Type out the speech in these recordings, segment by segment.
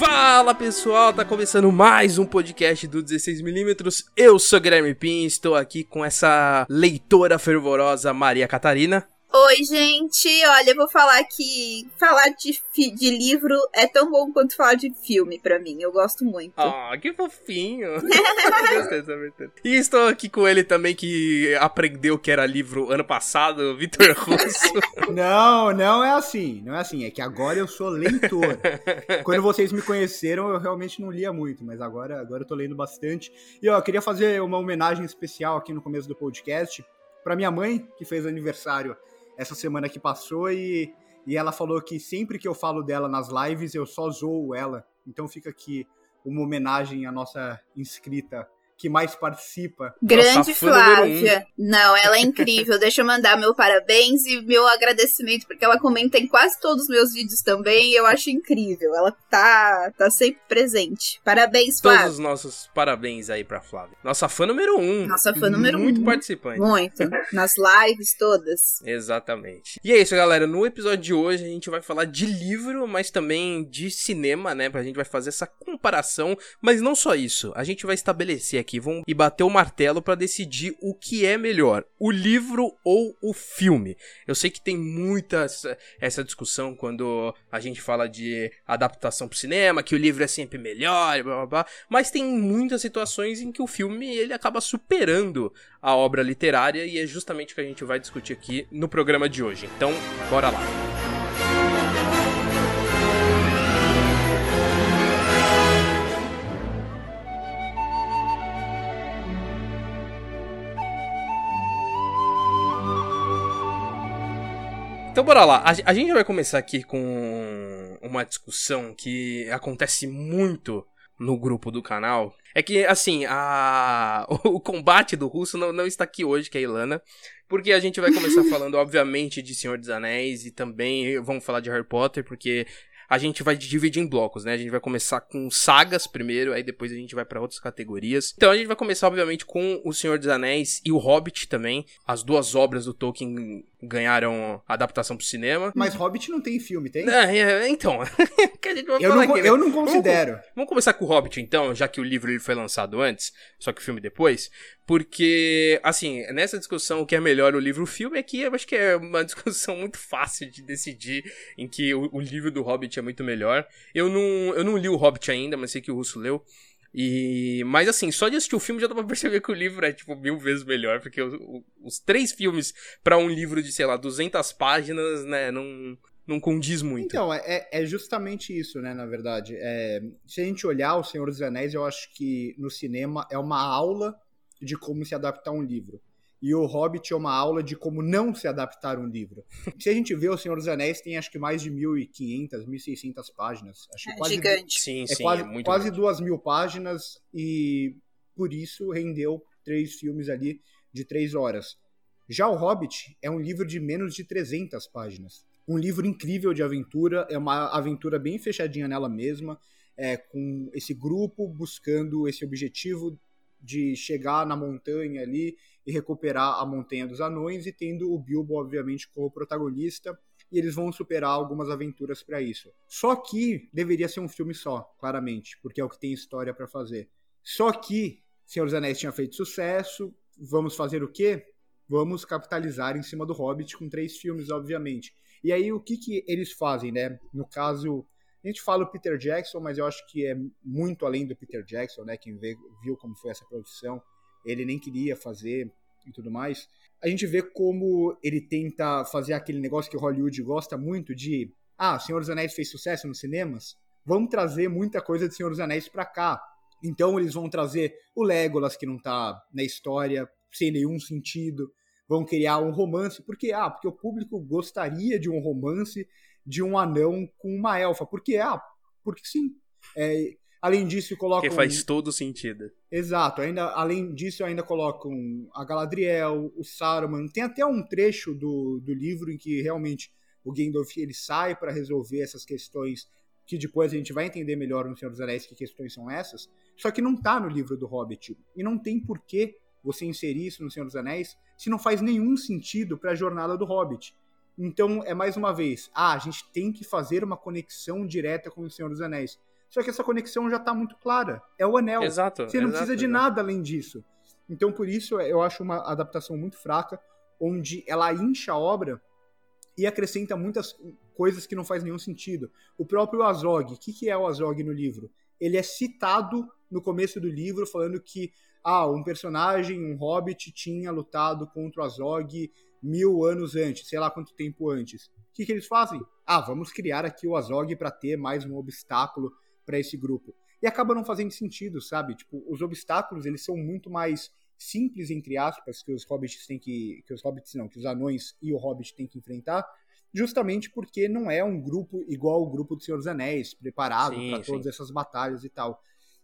Fala pessoal, tá começando mais um podcast do 16mm. Eu sou Guilherme Pin, estou aqui com essa leitora fervorosa Maria Catarina. Oi, gente. Olha, eu vou falar que falar de, de livro é tão bom quanto falar de filme para mim. Eu gosto muito. Ah, oh, que fofinho. Gostei dessa E estou aqui com ele também que aprendeu que era livro ano passado, Vitor Russo. não, não é assim. Não é assim. É que agora eu sou leitor. Quando vocês me conheceram, eu realmente não lia muito, mas agora, agora eu tô lendo bastante. E ó, eu queria fazer uma homenagem especial aqui no começo do podcast para minha mãe, que fez aniversário essa semana que passou e, e ela falou que sempre que eu falo dela nas lives eu só zoo ela. Então fica aqui uma homenagem à nossa inscrita que mais participa. Grande Flávia. Um. Não, ela é incrível. Deixa eu mandar meu parabéns e meu agradecimento, porque ela comenta em quase todos os meus vídeos também e eu acho incrível. Ela tá, tá sempre presente. Parabéns, Flávia. Todos os nossos parabéns aí pra Flávia. Nossa fã número um. Nossa fã número Muito um. Muito participante. Muito. Nas lives todas. Exatamente. E é isso, galera. No episódio de hoje a gente vai falar de livro, mas também de cinema, né? A gente vai fazer essa comparação. Mas não só isso. A gente vai estabelecer aqui aqui vão e bater o martelo para decidir o que é melhor, o livro ou o filme. Eu sei que tem muita essa discussão quando a gente fala de adaptação para cinema, que o livro é sempre melhor, blá, blá, blá, mas tem muitas situações em que o filme ele acaba superando a obra literária e é justamente o que a gente vai discutir aqui no programa de hoje. Então, bora lá. Então bora lá. A, gente vai começar aqui com uma discussão que acontece muito no grupo do canal. É que, assim, a... o combate do russo não, não está aqui hoje, que é a Ilana. Porque a gente vai começar falando, obviamente, de Senhor dos Anéis e também vamos falar de Harry Potter, porque a gente vai dividir em blocos, né? A gente vai começar com sagas primeiro, aí depois a gente vai para outras categorias. Então a gente vai começar, obviamente, com O Senhor dos Anéis e O Hobbit também. As duas obras do Tolkien ganharam adaptação pro cinema. Mas Hobbit não tem filme, tem? É, é então. eu, não, aqui, eu não considero. Vamos, vamos, começar com o Hobbit, então, já que o livro ele foi lançado antes, só que o filme depois. Porque, assim, nessa discussão, o que é melhor, o livro ou o filme, aqui eu acho que é uma discussão muito fácil de decidir em que o, o livro do Hobbit é muito melhor. Eu não, eu não li o Hobbit ainda, mas sei que o Russo leu. E, mas assim, só de assistir o filme já dá pra perceber que o livro é, tipo, mil vezes melhor, porque o, o, os três filmes para um livro de, sei lá, 200 páginas, né, não, não condiz muito. Então, é, é justamente isso, né, na verdade. É, se a gente olhar O Senhor dos Anéis, eu acho que no cinema é uma aula de como se adaptar a um livro e o Hobbit é uma aula de como não se adaptar um livro. Se a gente vê O Senhor dos Anéis, tem acho que mais de 1.500, 1.600 páginas. Acho é quase, gigante. Sim, é sim, quase, é muito quase duas mil páginas e por isso rendeu três filmes ali de três horas. Já o Hobbit é um livro de menos de 300 páginas. Um livro incrível de aventura, é uma aventura bem fechadinha nela mesma, é, com esse grupo buscando esse objetivo de chegar na montanha ali e recuperar a Montanha dos Anões e tendo o Bilbo, obviamente, como protagonista. E eles vão superar algumas aventuras para isso. Só que deveria ser um filme só, claramente, porque é o que tem história para fazer. Só que Senhor dos Anéis tinha feito sucesso, vamos fazer o quê? Vamos capitalizar em cima do Hobbit com três filmes, obviamente. E aí o que, que eles fazem, né? No caso, a gente fala o Peter Jackson, mas eu acho que é muito além do Peter Jackson, né? Quem vê, viu como foi essa produção, ele nem queria fazer e tudo mais. A gente vê como ele tenta fazer aquele negócio que Hollywood gosta muito de, ah, Senhor dos Anéis fez sucesso nos cinemas, vamos trazer muita coisa de Senhor dos Anéis para cá. Então eles vão trazer o Legolas que não tá na história sem nenhum sentido, vão criar um romance, porque ah, porque o público gostaria de um romance de um anão com uma elfa, porque ah, porque sim. É, Além disso, colocam. Que faz todo sentido. Exato. Ainda, além disso, ainda colocam a Galadriel, o Saruman. Tem até um trecho do, do livro em que realmente o Gandalf ele sai para resolver essas questões que depois a gente vai entender melhor no Senhor dos Anéis que questões são essas. Só que não tá no livro do Hobbit. E não tem porquê você inserir isso no Senhor dos Anéis se não faz nenhum sentido para a jornada do Hobbit. Então, é mais uma vez, ah, a gente tem que fazer uma conexão direta com o Senhor dos Anéis. Só que essa conexão já está muito clara. É o anel. Exato. Você não exato, precisa de exato. nada além disso. Então, por isso, eu acho uma adaptação muito fraca, onde ela incha a obra e acrescenta muitas coisas que não faz nenhum sentido. O próprio Azog, o que, que é o Azog no livro? Ele é citado no começo do livro falando que ah, um personagem, um hobbit, tinha lutado contra o Azog mil anos antes, sei lá quanto tempo antes. O que, que eles fazem? Ah, vamos criar aqui o Azog para ter mais um obstáculo para esse grupo. E acaba não fazendo sentido, sabe? Tipo, os obstáculos, eles são muito mais simples, entre aspas, que os hobbits têm que. que os hobbits não, que os anões e o hobbit têm que enfrentar, justamente porque não é um grupo igual o grupo do Senhor dos Anéis, preparado para todas essas batalhas e tal.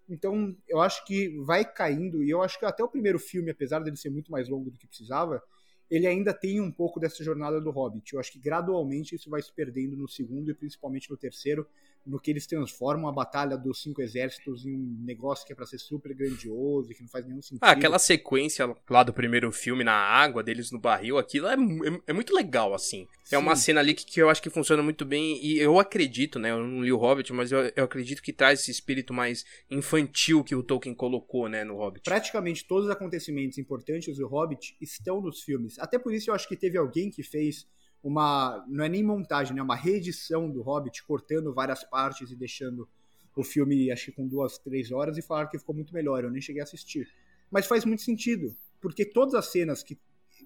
Então, eu acho que vai caindo, e eu acho que até o primeiro filme, apesar dele ser muito mais longo do que precisava, ele ainda tem um pouco dessa jornada do Hobbit. Eu acho que gradualmente isso vai se perdendo no segundo e principalmente no terceiro, no que eles transformam a batalha dos cinco exércitos em um negócio que é pra ser super grandioso e que não faz nenhum sentido. Ah, aquela sequência lá do primeiro filme, na água, deles no barril, aquilo é, é, é muito legal, assim. É uma Sim. cena ali que, que eu acho que funciona muito bem, e eu acredito, né, eu não li o Hobbit, mas eu, eu acredito que traz esse espírito mais infantil que o Tolkien colocou, né, no Hobbit. praticamente todos os acontecimentos importantes do Hobbit estão nos filmes. Até por isso eu acho que teve alguém que fez uma. Não é nem montagem, né? Uma reedição do Hobbit, cortando várias partes e deixando o filme, acho que com duas, três horas, e falaram que ficou muito melhor. Eu nem cheguei a assistir. Mas faz muito sentido, porque todas as cenas que,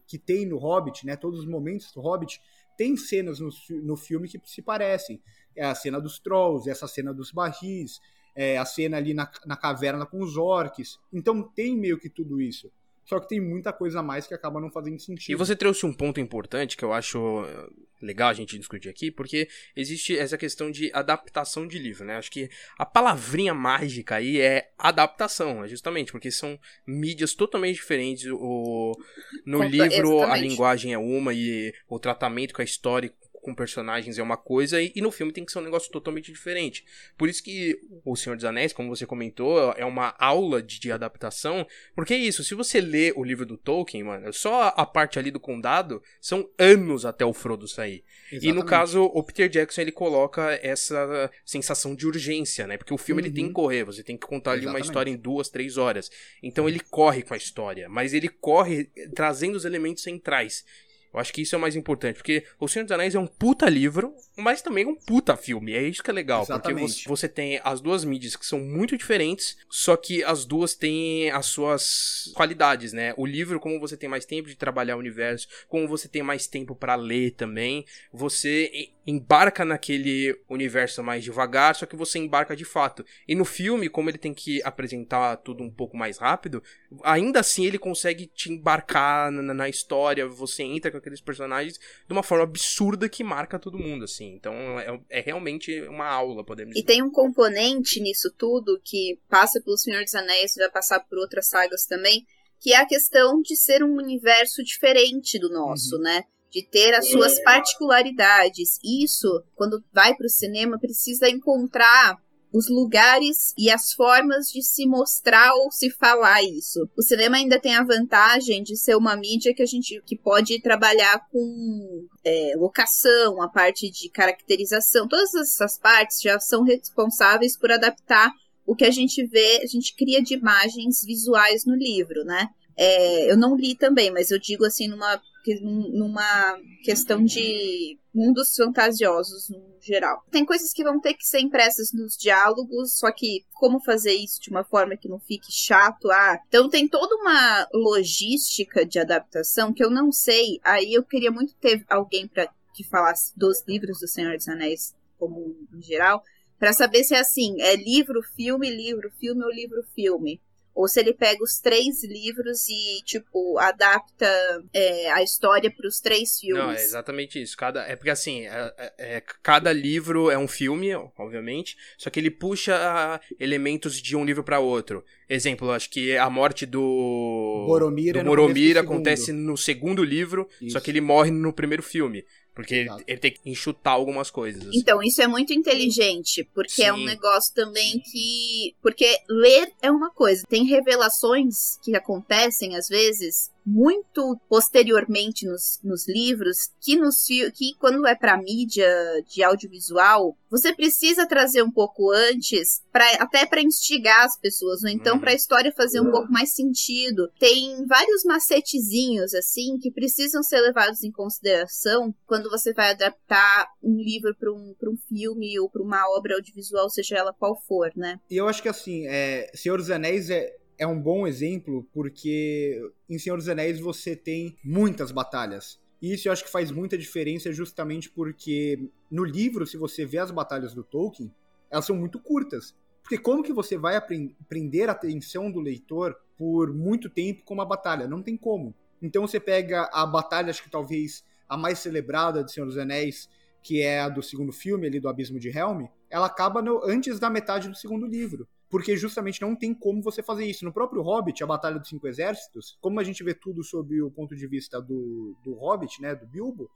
que tem no Hobbit, né? Todos os momentos do Hobbit, tem cenas no, no filme que se parecem. É a cena dos Trolls, essa cena dos barris, é, a cena ali na, na caverna com os orcs. Então tem meio que tudo isso. Só que tem muita coisa a mais que acaba não fazendo sentido. E você trouxe um ponto importante que eu acho eh, legal a gente discutir aqui, porque existe essa questão de adaptação de livro, né? Acho que a palavrinha mágica aí é adaptação, é justamente, porque são mídias totalmente diferentes. O, no Conta- livro a exatamente. linguagem é uma e o tratamento com a história com personagens é uma coisa, e, e no filme tem que ser um negócio totalmente diferente. Por isso que O Senhor dos Anéis, como você comentou, é uma aula de, de adaptação, porque é isso, se você lê o livro do Tolkien, mano, só a parte ali do condado são anos até o Frodo sair. E no Exatamente. caso, o Peter Jackson ele coloca essa sensação de urgência, né? Porque o filme ele tem que Uhum. correr, você tem que contar ali uma Exatamente. história em duas, três horas. Então ele corre com a história, mas ele corre trazendo os elementos centrais. Eu acho que isso é o mais importante, porque O Senhor dos Anéis é um puta livro, mas também um puta filme. É isso que é legal, porque Exatamente. você, você tem as duas mídias que são muito diferentes, só que as duas têm as suas qualidades, né? O livro, como você tem mais tempo de trabalhar o universo, como você tem mais tempo pra ler também, você embarca naquele universo mais devagar, só que você embarca de fato. E no filme, como ele tem que apresentar tudo um pouco mais rápido, ainda assim ele consegue te embarcar na, na história, você entra com aqueles personagens de uma forma absurda que marca todo mundo, assim. Então é, é realmente uma aula, podemos E dizer. tem um componente nisso tudo que passa pelo Senhor dos Anéis, vai passar por outras sagas também, que é a questão de ser um universo diferente do nosso, né? De ter as suas particularidades. Isso, quando vai para o cinema, precisa encontrar os lugares e as formas de se mostrar ou se falar isso. O cinema ainda tem a vantagem de ser uma mídia que a gente que pode trabalhar com é, locação, a parte de caracterização, todas essas partes já são responsáveis por adaptar o que a gente vê, a gente cria de imagens visuais no livro, né? É, eu não li também, mas eu digo assim numa, numa questão de mundos fantasiosos no geral. Tem coisas que vão ter que ser impressas nos diálogos, só que como fazer isso de uma forma que não fique chato? Ah, então tem toda uma logística de adaptação que eu não sei. Aí eu queria muito ter alguém para que falasse dos livros do Senhor dos Anéis como em geral, para saber se é assim, é livro, filme, livro, filme ou livro, filme. Ou se ele pega os três livros e, tipo, adapta é, a história para os três filmes. Não, é exatamente isso. Cada, é porque assim, é- é- é- cada livro é um filme, obviamente, só que ele puxa ah, elementos de um livro pra outro. Exemplo, acho que a morte do Boromir é do Boromir acontece no segundo livro, só Isso. que ele morre no primeiro filme. Porque ele, ele tem que enxutar algumas coisas. assim. Então, isso é muito inteligente, porque é um Sim. negócio também que. Porque ler é uma coisa. Tem revelações que acontecem, às vezes, muito posteriormente nos, nos livros que, nos, que quando é para mídia de audiovisual, você precisa trazer um pouco antes, pra, até para instigar as pessoas, ou então uhum. para a história fazer um pouco mais sentido. Tem vários macetezinhos, assim, que precisam ser levados em consideração quando você vai adaptar um livro para um, um filme ou para uma obra audiovisual, seja ela qual for, né? E eu acho que, assim, é, Senhor dos Anéis é, é um bom exemplo porque em Senhor dos Anéis você tem muitas batalhas. E isso eu acho que faz muita diferença justamente porque no livro, se você vê as batalhas do Tolkien, elas são muito curtas. Porque como que você vai prender a atenção do leitor por muito tempo com uma batalha? Não tem como. Então você pega a batalha, acho que talvez a mais celebrada de Senhor dos Anéis, que é a do segundo filme ali do Abismo de Helm, ela acaba no, antes da metade do segundo livro porque justamente não tem como você fazer isso. No próprio Hobbit, a Batalha dos Cinco Exércitos, como a gente vê tudo sob o ponto de vista do, do Hobbit, né, do Bilbo,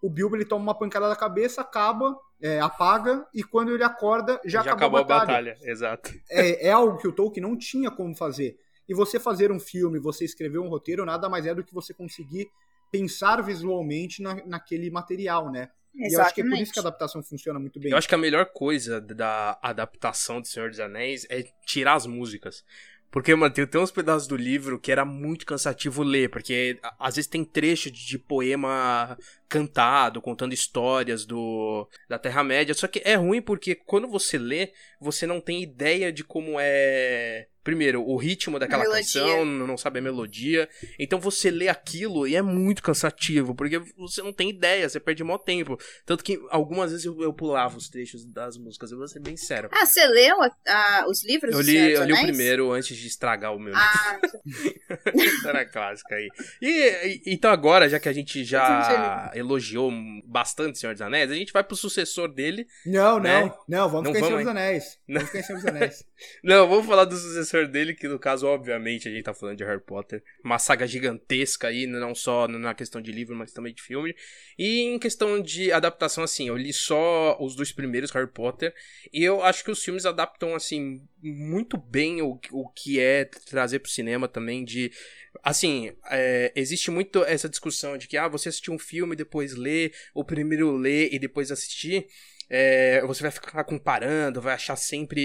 o Bilbo ele toma uma pancada na cabeça, acaba, é, apaga, e quando ele acorda, já, já acabou, acabou a batalha. batalha. Exato. É, é algo que o Tolkien não tinha como fazer. E você fazer um filme, você escrever um roteiro, nada mais é do que você conseguir pensar visualmente na, naquele material, né? Exatamente. E eu acho que é por isso que a adaptação funciona muito bem. Eu acho que a melhor coisa da adaptação de Senhor dos Anéis é tirar as músicas. Porque, mano, tem, tem uns pedaços do livro que era muito cansativo ler, porque às vezes tem trecho de, de poema cantado, contando histórias do da Terra-média. Só que é ruim porque quando você lê, você não tem ideia de como é primeiro, o ritmo daquela canção, não sabe a melodia. Então você lê aquilo e é muito cansativo, porque você não tem ideia, você perde maior tempo. Tanto que algumas vezes eu, eu pulava os trechos das músicas, eu vou ser bem sério. Ah, você leu a, a, os livros Eu li, eu li o primeiro antes de estragar o meu. Ah. Era clássica aí. E, e, então agora, já que a gente já elogiou bastante Senhor dos Anéis, a gente vai pro sucessor dele. Não, né? não, não, vamos não ficar em Senhor dos Anéis. Vamos ficar em Senhor dos Anéis. não, vamos falar do sucessor dele, que no caso, obviamente, a gente tá falando de Harry Potter. Uma saga gigantesca aí, não só na questão de livro, mas também de filme. E em questão de adaptação, assim, eu li só os dois primeiros Harry Potter. E eu acho que os filmes adaptam, assim, muito bem o, o que é trazer pro cinema também de assim, é, existe muito essa discussão de que, ah, você assistiu um filme, depois lê, o primeiro lê e depois assistir é, você vai ficar comparando, vai achar sempre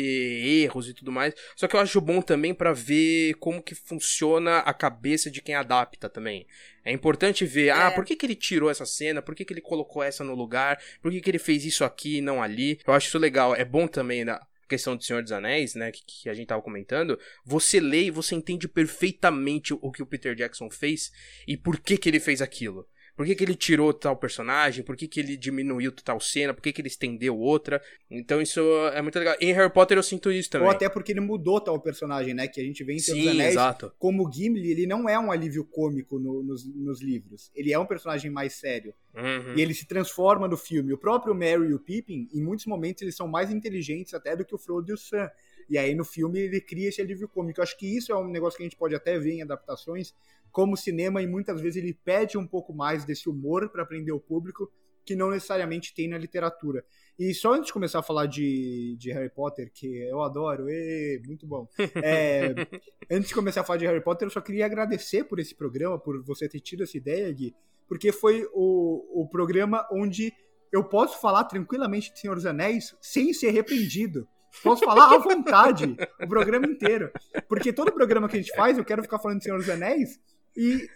erros e tudo mais. Só que eu acho bom também para ver como que funciona a cabeça de quem adapta também. É importante ver, ah, é. ah, por que, que ele tirou essa cena? Por que, que ele colocou essa no lugar? Por que, que ele fez isso aqui e não ali? Eu acho isso legal. É bom também questão do Senhor dos Anéis, né, que, que, a gente tava comentando, você lê e você entende perfeitamente o que o Peter Jackson fez e por que que ele fez aquilo. Por que, que ele tirou tal personagem? Por que, que ele diminuiu tal cena? Por que, que ele estendeu outra? Então isso é muito legal. Em Harry Potter eu sinto isso também. Ou até porque ele mudou tal personagem, né? Que a gente vê em Seus Sim, Anéis. Exato. Como Gimli, ele não é um alívio cômico no, nos, nos livros. Ele é um personagem mais sério. Uhum. E ele se transforma no filme. O próprio Merry e o Pippin, em muitos momentos, eles são mais inteligentes até do que o Frodo e o Sam. E aí no filme ele cria esse alívio cômico. Eu acho que isso é um negócio que a gente pode até ver em adaptações, como cinema, e muitas vezes ele pede um pouco mais desse humor para prender o público, que não necessariamente tem na literatura. E só antes de começar a falar de, de Harry Potter, que eu adoro, e, muito bom. É, antes de começar a falar de Harry Potter, eu só queria agradecer por esse programa, por você ter tido essa ideia, Gui, porque foi o, o programa onde eu posso falar tranquilamente de Senhor dos Anéis sem ser repreendido. Posso falar à vontade o programa inteiro. Porque todo programa que a gente faz, eu quero ficar falando de Senhor dos Anéis, e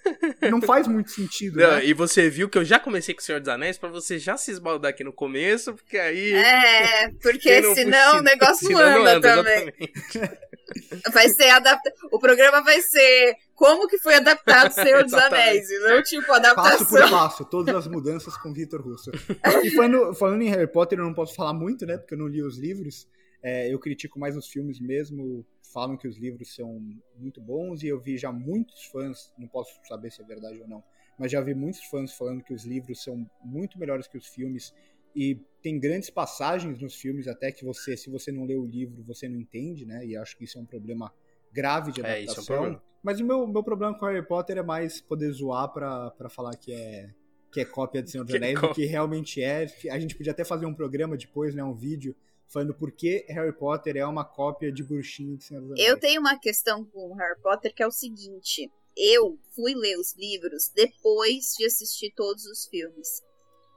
não faz muito sentido. Não, né? E você viu que eu já comecei com o Senhor dos Anéis para você já se esbaldar aqui no começo, porque aí. É, porque senão o negócio não anda, anda também. vai ser adaptado. O programa vai ser como que foi adaptado o Senhor dos Anéis, e não tipo adaptação. Passo por passo, todas as mudanças com Vitor Russo. E falando, falando em Harry Potter, eu não posso falar muito, né? Porque eu não li os livros. É, eu critico mais os filmes mesmo, falam que os livros são muito bons e eu vi já muitos fãs, não posso saber se é verdade ou não, mas já vi muitos fãs falando que os livros são muito melhores que os filmes e tem grandes passagens nos filmes até que você, se você não lê o livro, você não entende, né? E acho que isso é um problema grave de adaptação. É, é um mas o meu, meu problema com Harry Potter é mais poder zoar pra, pra falar que é que é cópia de Senhor dos Anéis, do que realmente é. A gente podia até fazer um programa depois, né, um vídeo falando por que Harry Potter é uma cópia de bruxinho de Senhor dos Anéis. Eu tenho uma questão com Harry Potter que é o seguinte. eu fui ler os livros depois de assistir todos os filmes.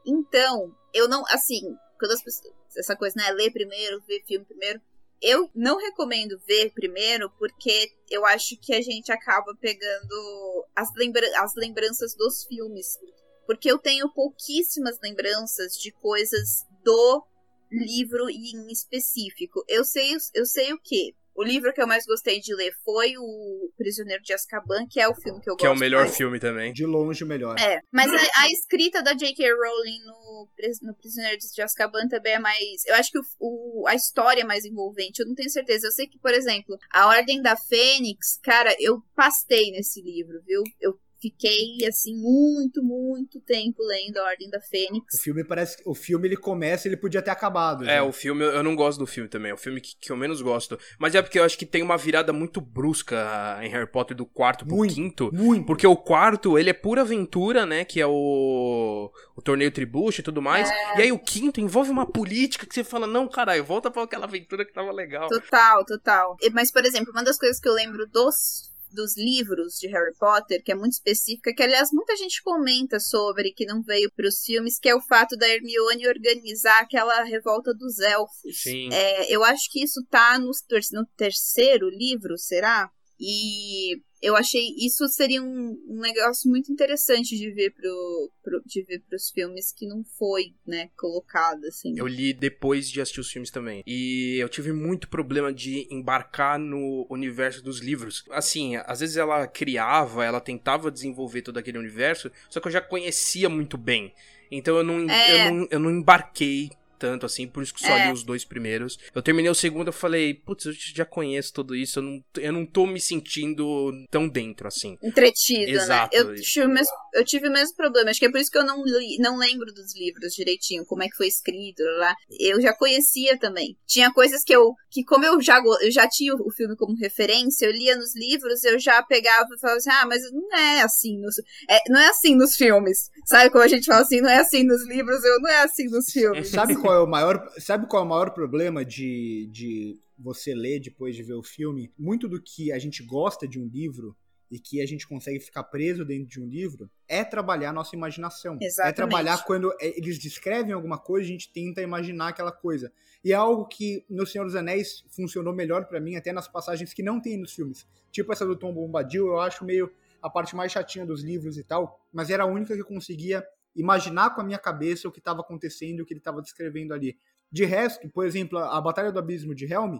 Então, eu não, assim, quando as pessoas, essa coisa, né, ler primeiro, ver filme primeiro, eu não recomendo ver primeiro porque eu acho que a gente acaba pegando as, lembra as lembranças dos filmes. Porque eu tenho pouquíssimas lembranças de coisas do livro em específico. Eu sei, eu sei o que? O livro que eu mais gostei de ler foi o Prisioneiro de Azkaban, que é o filme que eu que gosto. Que é o melhor mais. filme também. De longe o melhor. É, mas a, a escrita da J.K. Rowling no, no Prisioneiro de Azkaban também é mais. Eu acho que o, o, a história é mais envolvente. Eu não tenho certeza. Eu sei que, por exemplo, A Ordem da Fênix, cara, eu pastei nesse livro, viu? Eu fiquei assim muito, muito tempo lendo a Ordem da Fênix. O filme parece que o filme ele começa, ele podia ter acabado. É, já. o filme eu não gosto do filme também, é o filme que, que eu menos gosto. Mas é porque eu acho que tem uma virada muito brusca em Harry Potter do quarto pro Muito, quinto. Muito. Porque o quarto, ele é pura aventura, né? Que é o, o torneio tribucho e tudo mais. E aí o quinto envolve uma política que você fala, não, caralho, volta pra aquela aventura que tava legal. Total, total. E- Mas, por exemplo, uma das coisas que eu lembro dos dos livros de Harry Potter, que é muito específica, que aliás muita gente comenta sobre, que não veio para os filmes, que é o fato da Hermione organizar aquela revolta dos elfos. Sim. É, eu acho que isso tá no, no terceiro livro, será? E eu achei isso seria um, um negócio muito interessante de ver pro, pro, de ver pros filmes que não foi, né, colocado assim. Eu li depois de assistir os filmes também. E eu tive muito problema de embarcar no universo dos livros. Assim, às vezes ela criava, ela tentava desenvolver todo aquele universo, só que eu já conhecia muito bem. Então eu não, É. eu não, eu não embarquei tanto assim, por isso que só É. li os dois primeiros. Eu terminei o segundo, eu falei, putz, eu já conheço tudo isso, eu não, eu não tô me sentindo tão dentro assim. Entretido, Exato. né? Eu tive, o mesmo, eu tive o mesmo problema. Acho que é por isso que eu não, li, não lembro dos livros direitinho, como é que foi escrito lá. Eu já conhecia também. Tinha coisas que eu. que como eu já, eu já tinha o filme como referência, eu lia nos livros, eu já pegava e falava assim, ah, mas não é assim nos. é, não é assim nos filmes. Sabe como a gente fala assim, não é assim nos livros, eu não é assim nos filmes. Sabe qual é o maior, sabe qual é o maior problema de, de você ler depois de ver o filme? Muito do que a gente gosta de um livro e que a gente consegue ficar preso dentro de um livro é trabalhar a nossa imaginação. É Exatamente. trabalhar quando é, eles descrevem alguma coisa, a gente tenta imaginar aquela coisa. E é algo que no Senhor dos Anéis funcionou melhor pra mim até nas passagens que não tem nos filmes. Tipo essa do Tom Bombadil, eu acho meio a parte mais chatinha dos livros e tal, mas era a única que eu conseguia imaginar com a minha cabeça o que estava acontecendo, o que ele estava descrevendo ali. De resto, por exemplo, a Batalha do Abismo de Helm,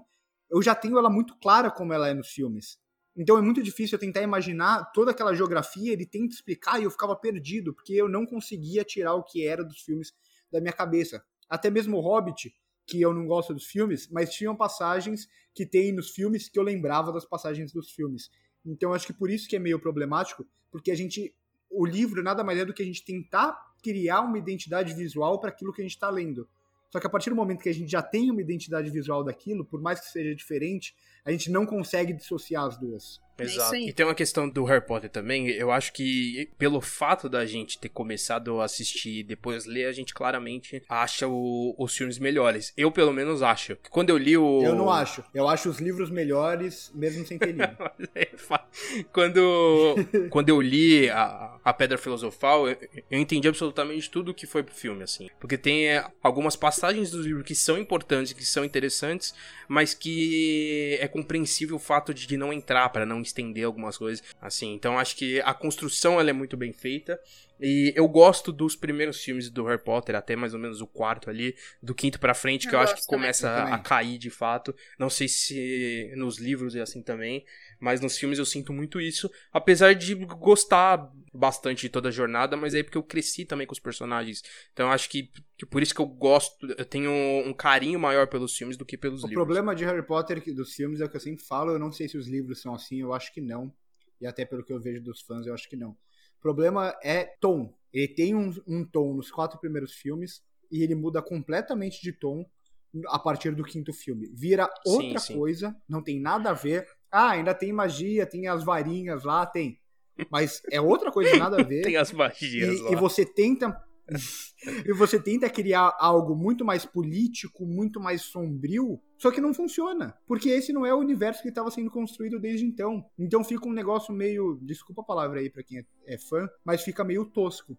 eu já tenho ela muito clara como ela é nos filmes. Então é muito difícil eu tentar imaginar toda aquela geografia, ele tenta explicar e eu ficava perdido, porque eu não conseguia tirar o que era dos filmes da minha cabeça. Até mesmo o Hobbit, que eu não gosto dos filmes, mas tinham passagens que tem nos filmes que eu lembrava das passagens dos filmes. Então acho que por isso que é meio problemático, porque a gente o livro nada mais é do que a gente tentar criar uma identidade visual para aquilo que a gente está lendo. Só que a partir do momento que a gente já tem uma identidade visual daquilo, por mais que seja diferente, a gente não consegue dissociar as duas. É Exato. aí. E tem uma questão do Harry Potter também. Eu acho que pelo fato da gente ter começado a assistir e depois ler, a gente claramente acha o- os filmes melhores. Eu, pelo menos, acho. Quando eu li o. Eu não acho. Eu acho os livros melhores, mesmo sem ter lido. quando, quando eu li a, a Pedra Filosofal, eu, eu entendi absolutamente tudo que foi pro filme, assim. Porque tem é, algumas passagens do livro que são importantes, que são interessantes, mas que é compreensível o fato de não entrar para não estender algumas coisas, assim. Então acho que a construção ela é muito bem feita. E eu gosto dos primeiros filmes do Harry Potter, até mais ou menos o quarto ali, do quinto pra frente, que eu, Eu acho que começa também. a cair de fato. Não sei se nos livros é assim também, mas nos filmes eu sinto muito isso, apesar de gostar bastante de toda a jornada, mas é porque eu cresci também com os personagens. Então eu acho que, que por isso que eu gosto, eu tenho um carinho maior pelos filmes do que pelos O livros. problema de Harry Potter que- dos filmes é o que eu sempre falo, eu não sei se os livros são assim, eu acho que não. E até pelo que eu vejo dos fãs, eu acho que não. O problema é tom. Ele tem um, um tom nos quatro primeiros filmes e ele muda completamente de tom a partir do quinto filme. Vira Sim, outra sim. coisa, não tem nada a ver. Ah, ainda tem magia, tem as varinhas lá, tem. Mas é outra coisa, nada a ver. Tem as magias E, lá. e você tenta e você tenta criar algo muito mais político, muito mais sombrio, só que não funciona. Porque esse não é o universo que estava sendo construído desde então. Então fica um negócio meio. Desculpa a palavra aí pra quem é, é fã, mas fica meio tosco.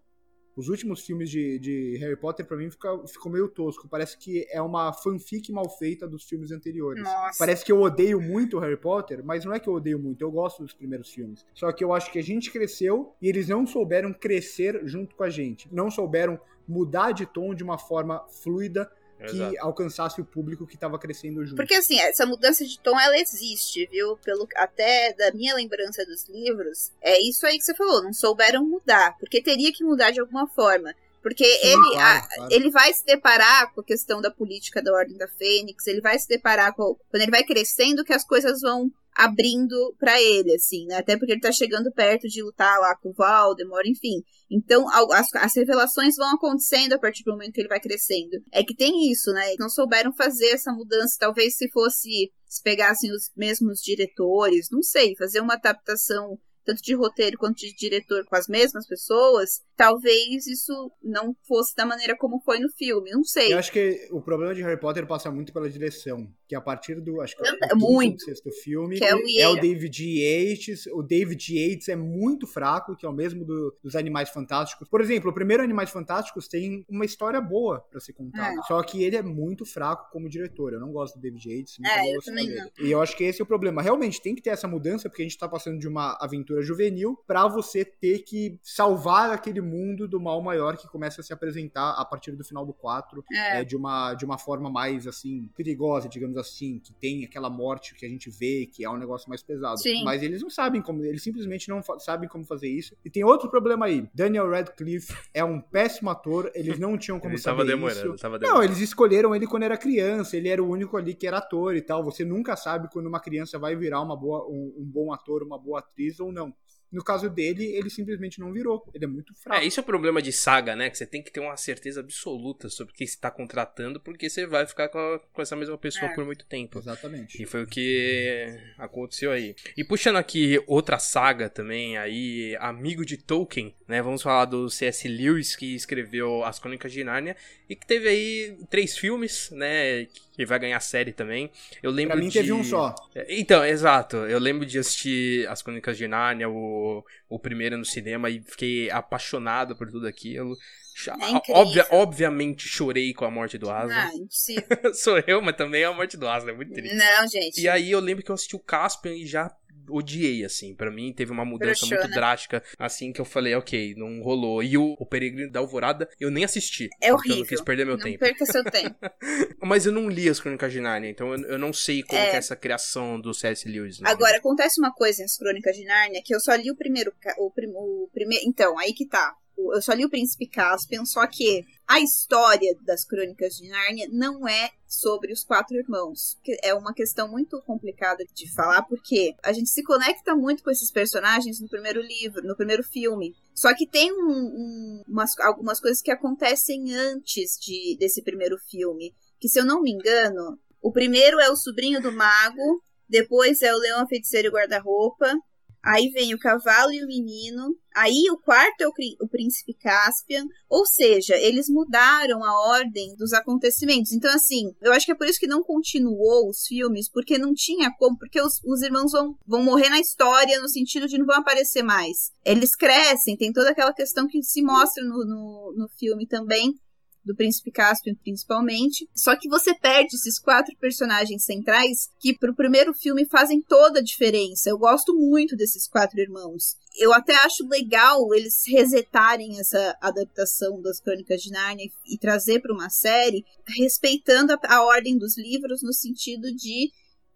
Os últimos filmes de, de Harry Potter, para mim, fica, ficou meio tosco. Parece que é uma fanfic mal feita dos filmes anteriores. Nossa. Parece que eu odeio muito Harry Potter, mas não é que eu odeio muito, eu gosto dos primeiros filmes. Só que eu acho que a gente cresceu e eles não souberam crescer junto com a gente. Não souberam mudar de tom de uma forma fluida que Exato. alcançasse o público que estava crescendo junto. Porque assim, essa mudança de tom ela existe, viu? Pelo até da minha lembrança dos livros, é isso aí que você falou, não souberam mudar, porque teria que mudar de alguma forma. Porque Sim, ele, claro, a- claro. ele vai se deparar com a questão da política da Ordem da Fênix, ele vai se deparar com. Quando ele vai crescendo, que as coisas vão abrindo pra ele, assim, né? Até porque ele tá chegando perto de lutar lá com o Voldemort, enfim. Então, as, as revelações vão acontecendo a partir do momento que ele vai crescendo. É que tem isso, né? Não souberam fazer essa mudança. Talvez se fosse. Se pegassem os mesmos diretores, não sei, fazer uma adaptação tanto de roteiro quanto de diretor com as mesmas pessoas, talvez isso não fosse da maneira como foi no filme. Não sei. Eu acho que o problema de Harry Potter passa muito pela direção, que a partir do, acho que é o muito. sexto filme, Que é o é o. David Yates, o David Yates é muito fraco, que é o mesmo do- dos Animais Fantásticos. Por exemplo, o primeiro Animais Fantásticos tem uma história boa pra ser contada, É. só que ele é muito fraco como diretor. Eu não gosto do David Yates, É, eu também dele. E eu acho que esse é o problema. Realmente tem que ter essa mudança, porque a gente tá passando de uma aventura juvenil pra você ter que salvar aquele mundo do mal maior que começa a se apresentar a partir do final do 4 É. é, de, uma, de uma forma mais, assim, perigosa, digamos assim, que tem aquela morte que a gente vê, que é um negócio mais pesado. Sim. Mas eles não sabem como, eles simplesmente não sabem como fazer isso. E tem outro problema aí. Daniel Radcliffe é um péssimo ator, eles não tinham como Ele saber tava demorando, isso. tava Não, eles escolheram ele quando era criança, ele era o único ali que era ator e tal. Você nunca sabe quando uma criança vai virar uma boa, um, um bom ator, uma boa atriz ou não. No caso dele, ele simplesmente não virou. Ele é muito fraco. É, isso é o problema de saga, né? Que você tem que ter uma certeza absoluta sobre quem você tá contratando, porque você vai ficar com, a- com essa mesma pessoa É. por muito tempo. Exatamente. E foi o que aconteceu aí. E puxando aqui outra saga também, aí, amigo de Tolkien, né? Vamos falar do C.S. Lewis, que escreveu As Crônicas de Nárnia, e que teve aí três filmes, né? Que vai ganhar série também. Eu lembro Pra mim de... teve um só. Então, exato. Eu lembro de assistir As Crônicas de Nárnia, o, o primeiro no cinema, e fiquei apaixonado por tudo aquilo. É. Obvia- obviamente chorei com a morte do Aslan. Ah, impossível. Sou eu, mas também é a morte do Aslan, é muito triste. Não, gente. E aí eu lembro que eu assisti o Caspian e já odiei, assim. Pra mim teve uma mudança muito né? drástica, assim, que eu falei, ok, não rolou. E o, o Peregrino da Alvorada eu nem assisti. É porque Eu horrível. não quis perder meu não tempo. perca seu tempo. Mas eu não li as Crônicas de Nárnia, então eu, eu não sei como É. é essa criação do C.S. Lewis. né? Agora, acontece uma coisa nas Crônicas de Nárnia que eu só li o primeiro. O, prim, o primeiro então, aí que tá. O- Eu só li o Príncipe Caspian, só que a história das Crônicas de Nárnia não é sobre os quatro irmãos. É uma questão muito complicada de falar, porque a gente se conecta muito com esses personagens no primeiro livro, no primeiro filme. Só que tem um- um- umas, algumas coisas que acontecem antes de, desse primeiro filme. Que, se eu não me engano, o primeiro é o sobrinho do mago, depois é o leão, a feiticeiro e o guarda-roupa. Aí vem o cavalo e o menino. Aí o quarto é o, o príncipe Caspian. Ou seja, eles mudaram a ordem dos acontecimentos. Então, assim, eu acho que é por isso que não continuou os filmes, porque não tinha como. Porque os, os irmãos vão, vão morrer na história, no sentido de não vão aparecer mais. Eles crescem, tem toda aquela questão que se mostra no, no, no filme também do Príncipe Caspian, principalmente. Só que você perde esses quatro personagens centrais que pro primeiro filme fazem toda a diferença. Eu gosto muito desses quatro irmãos. Eu até acho legal eles resetarem essa adaptação das Crônicas de Nárnia e, e trazer para uma série, respeitando a, a ordem dos livros no sentido de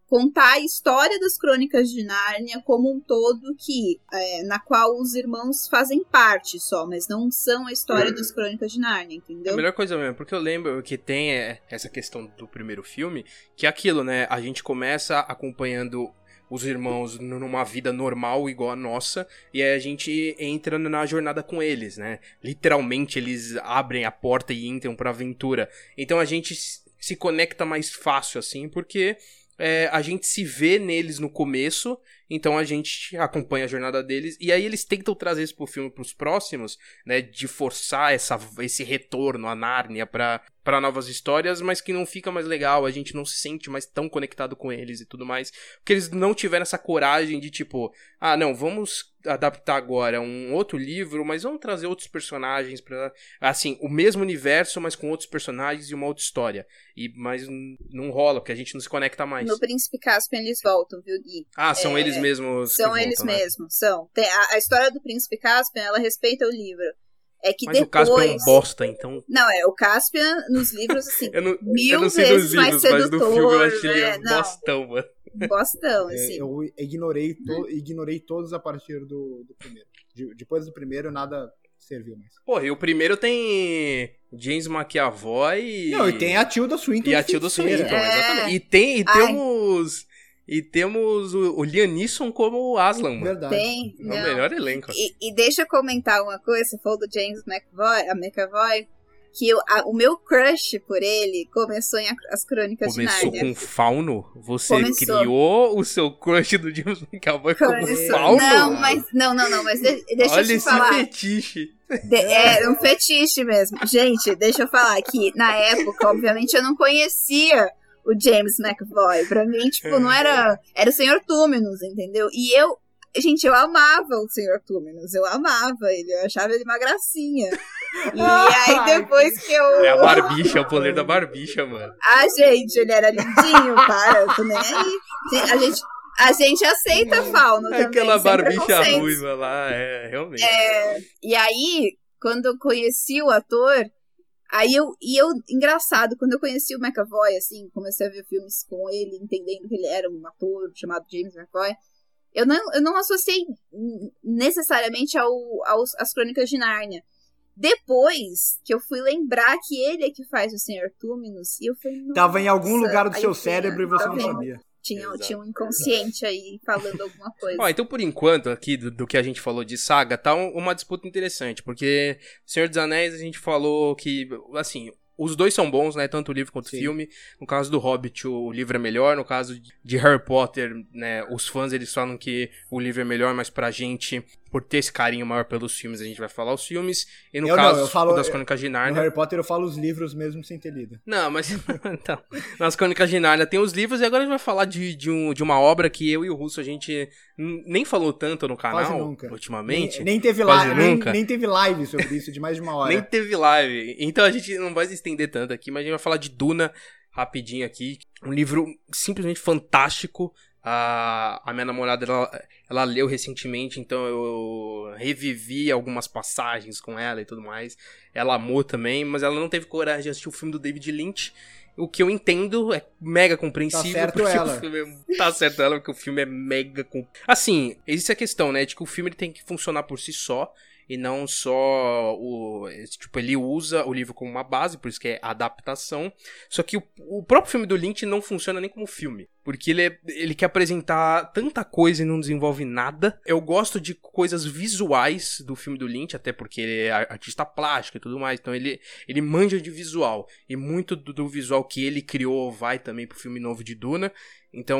contar a história das Crônicas de Nárnia como um todo que é, na qual os irmãos fazem parte só, mas não são a história das Crônicas de Nárnia, É entendeu? a melhor coisa mesmo, porque eu lembro que tem é, essa questão do primeiro filme, que é aquilo, né? A gente começa acompanhando os irmãos numa vida normal igual a nossa, e aí a gente entra na jornada com eles, né? Literalmente eles abrem a porta e entram pra aventura. Então a gente se conecta mais fácil assim, porque é, a gente se vê neles no começo, então a gente acompanha a jornada deles, e aí eles tentam trazer isso pro filme pros próximos, né, de forçar essa, esse retorno à Nárnia pra, pra novas histórias, mas que não fica mais legal, a gente não se sente mais tão conectado com eles e tudo mais, porque eles não tiveram essa coragem de tipo, ah, não, vamos adaptar agora um outro livro, mas vamos trazer outros personagens para assim, o mesmo universo, mas com outros personagens e uma outra história. E mas não rola, porque a gente não se conecta mais. No Príncipe Caspian eles voltam, viu, Gui? Ah, são é, eles mesmos. São eles né? mesmos, são. Tem, a, a, história do Príncipe Caspian, ela respeita o livro. É que Mas depois... o Caspian é um bosta, então. Não, é, o Caspian nos livros, assim, eu não, mil eu não sei vezes livros, mais sedutor. Mas no filme eu achei ele é, um bostão, mano. Bostão, É, assim. eu ignorei, to, ignorei todos a partir do, do primeiro. De- depois do primeiro, nada serviu mais. Pô, e o primeiro tem James McAvoy. Não, e tem a Tilda Swinton. E a Tilda. Swinton, É. exatamente. E, tem, e Ai. temos. E temos o, o Liam Neeson como o Aslan, mano. Verdade. Tem, É o não. melhor elenco. E, e deixa eu comentar uma coisa, você falou do James McAvoy, a McAvoy, que eu- a- o meu crush por ele começou em A- As Crônicas Começou de Nárnia. com Fauno? Você Começou. criou o seu crush do James McAvoy como Começou. Fauno? Não, mas não, não, não, mas de- deixa Olha eu te esse falar. fetiche. De- é um fetiche mesmo. Gente, deixa eu falar que na época, obviamente, eu não conhecia o James McAvoy. Pra mim, tipo, não era. Era o Senhor Túminos, entendeu? E eu. Gente, eu amava o Senhor Túminos. Eu amava ele. Eu achava ele uma gracinha. E aí, depois que eu. É a barbicha, é o poder da barbicha, mano. Ah, gente, ele era lindinho, para. Eu tô nem aí. A gente. A gente aceita fauno também. Aquela barbicha ruiva lá, é, realmente. É, e aí, quando eu conheci o ator, aí eu. E eu, engraçado, quando eu conheci o McAvoy, assim, comecei a ver filmes com ele, entendendo que ele era um ator chamado James McAvoy, eu não, eu não associei necessariamente ao, aos, às crônicas de Nárnia. Depois que eu fui lembrar que ele é que faz o Senhor Túminos, e eu falei. Tava em algum lugar do seu eu falei, cérebro e "Ah, você tá não vendo?" sabia. Tinha, Exato. tinha um inconsciente aí falando alguma coisa. Ó, então por enquanto, aqui, do, do que a gente falou de saga, tá um- uma disputa interessante, porque Senhor dos Anéis a gente falou que, assim, os dois são bons, né, tanto o livro quanto o filme. No caso do Hobbit, o livro é melhor, no caso de Harry Potter, né, os fãs eles falam que o livro é melhor, mas pra gente, por ter esse carinho maior pelos filmes, a gente vai falar os filmes. E no Eu não, caso eu falo- das Crônicas de No Nárnia... Harry Potter eu falo os livros mesmo sem ter lido. Não, mas então, nas Crônicas de Nárnia tem os livros e agora a gente vai falar de, de, um, de uma obra que eu e o Russo a gente nem falou tanto no canal ultimamente. Nem, nem teve live, nem, nem teve live sobre isso de mais de uma hora. Nem teve live. Então a gente não vai se estender tanto aqui, mas a gente vai falar de Duna rapidinho aqui. Um livro simplesmente fantástico. A, a minha namorada, ela, ela leu recentemente, então eu revivi algumas passagens com ela e tudo mais. Ela amou também, mas ela não teve coragem de assistir o filme do David Lynch. O que eu entendo é mega compreensível. Tá certo porque ela. O filme é, tá certo ela, porque o filme é mega... Assim, existe a questão, né, de que o filme tem que funcionar por si só e não só o tipo ele usa o livro como uma base por isso que é adaptação só que o, o próprio filme do Lynch não funciona nem como filme porque ele, é- ele quer apresentar tanta coisa e não desenvolve nada. Eu gosto de coisas visuais do filme do Lynch até porque ele é artista plástico e tudo mais então ele ele manja de visual e muito do, do visual que ele criou vai também pro filme novo de Duna. Então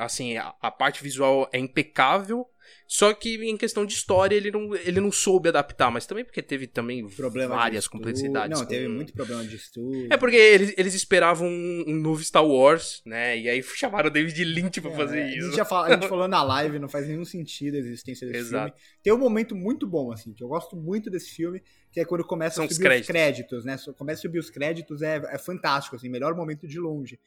assim a, a parte visual é impecável só que em questão de história ele não, ele não soube adaptar, mas também porque teve também Problema várias complexidades. Não, teve muito problema de estudo. É porque eles, eles esperavam um, um novo Star Wars, né? E aí chamaram o David Lynch pra É, fazer A isso. gente, já fala, a gente falou na live, não faz nenhum sentido a existência desse Exato. filme. Tem um momento muito bom, assim, que eu gosto muito desse filme, que é quando começa São a os subir créditos. os créditos, né? Começa a subir os créditos, é, é fantástico, assim, melhor momento de longe.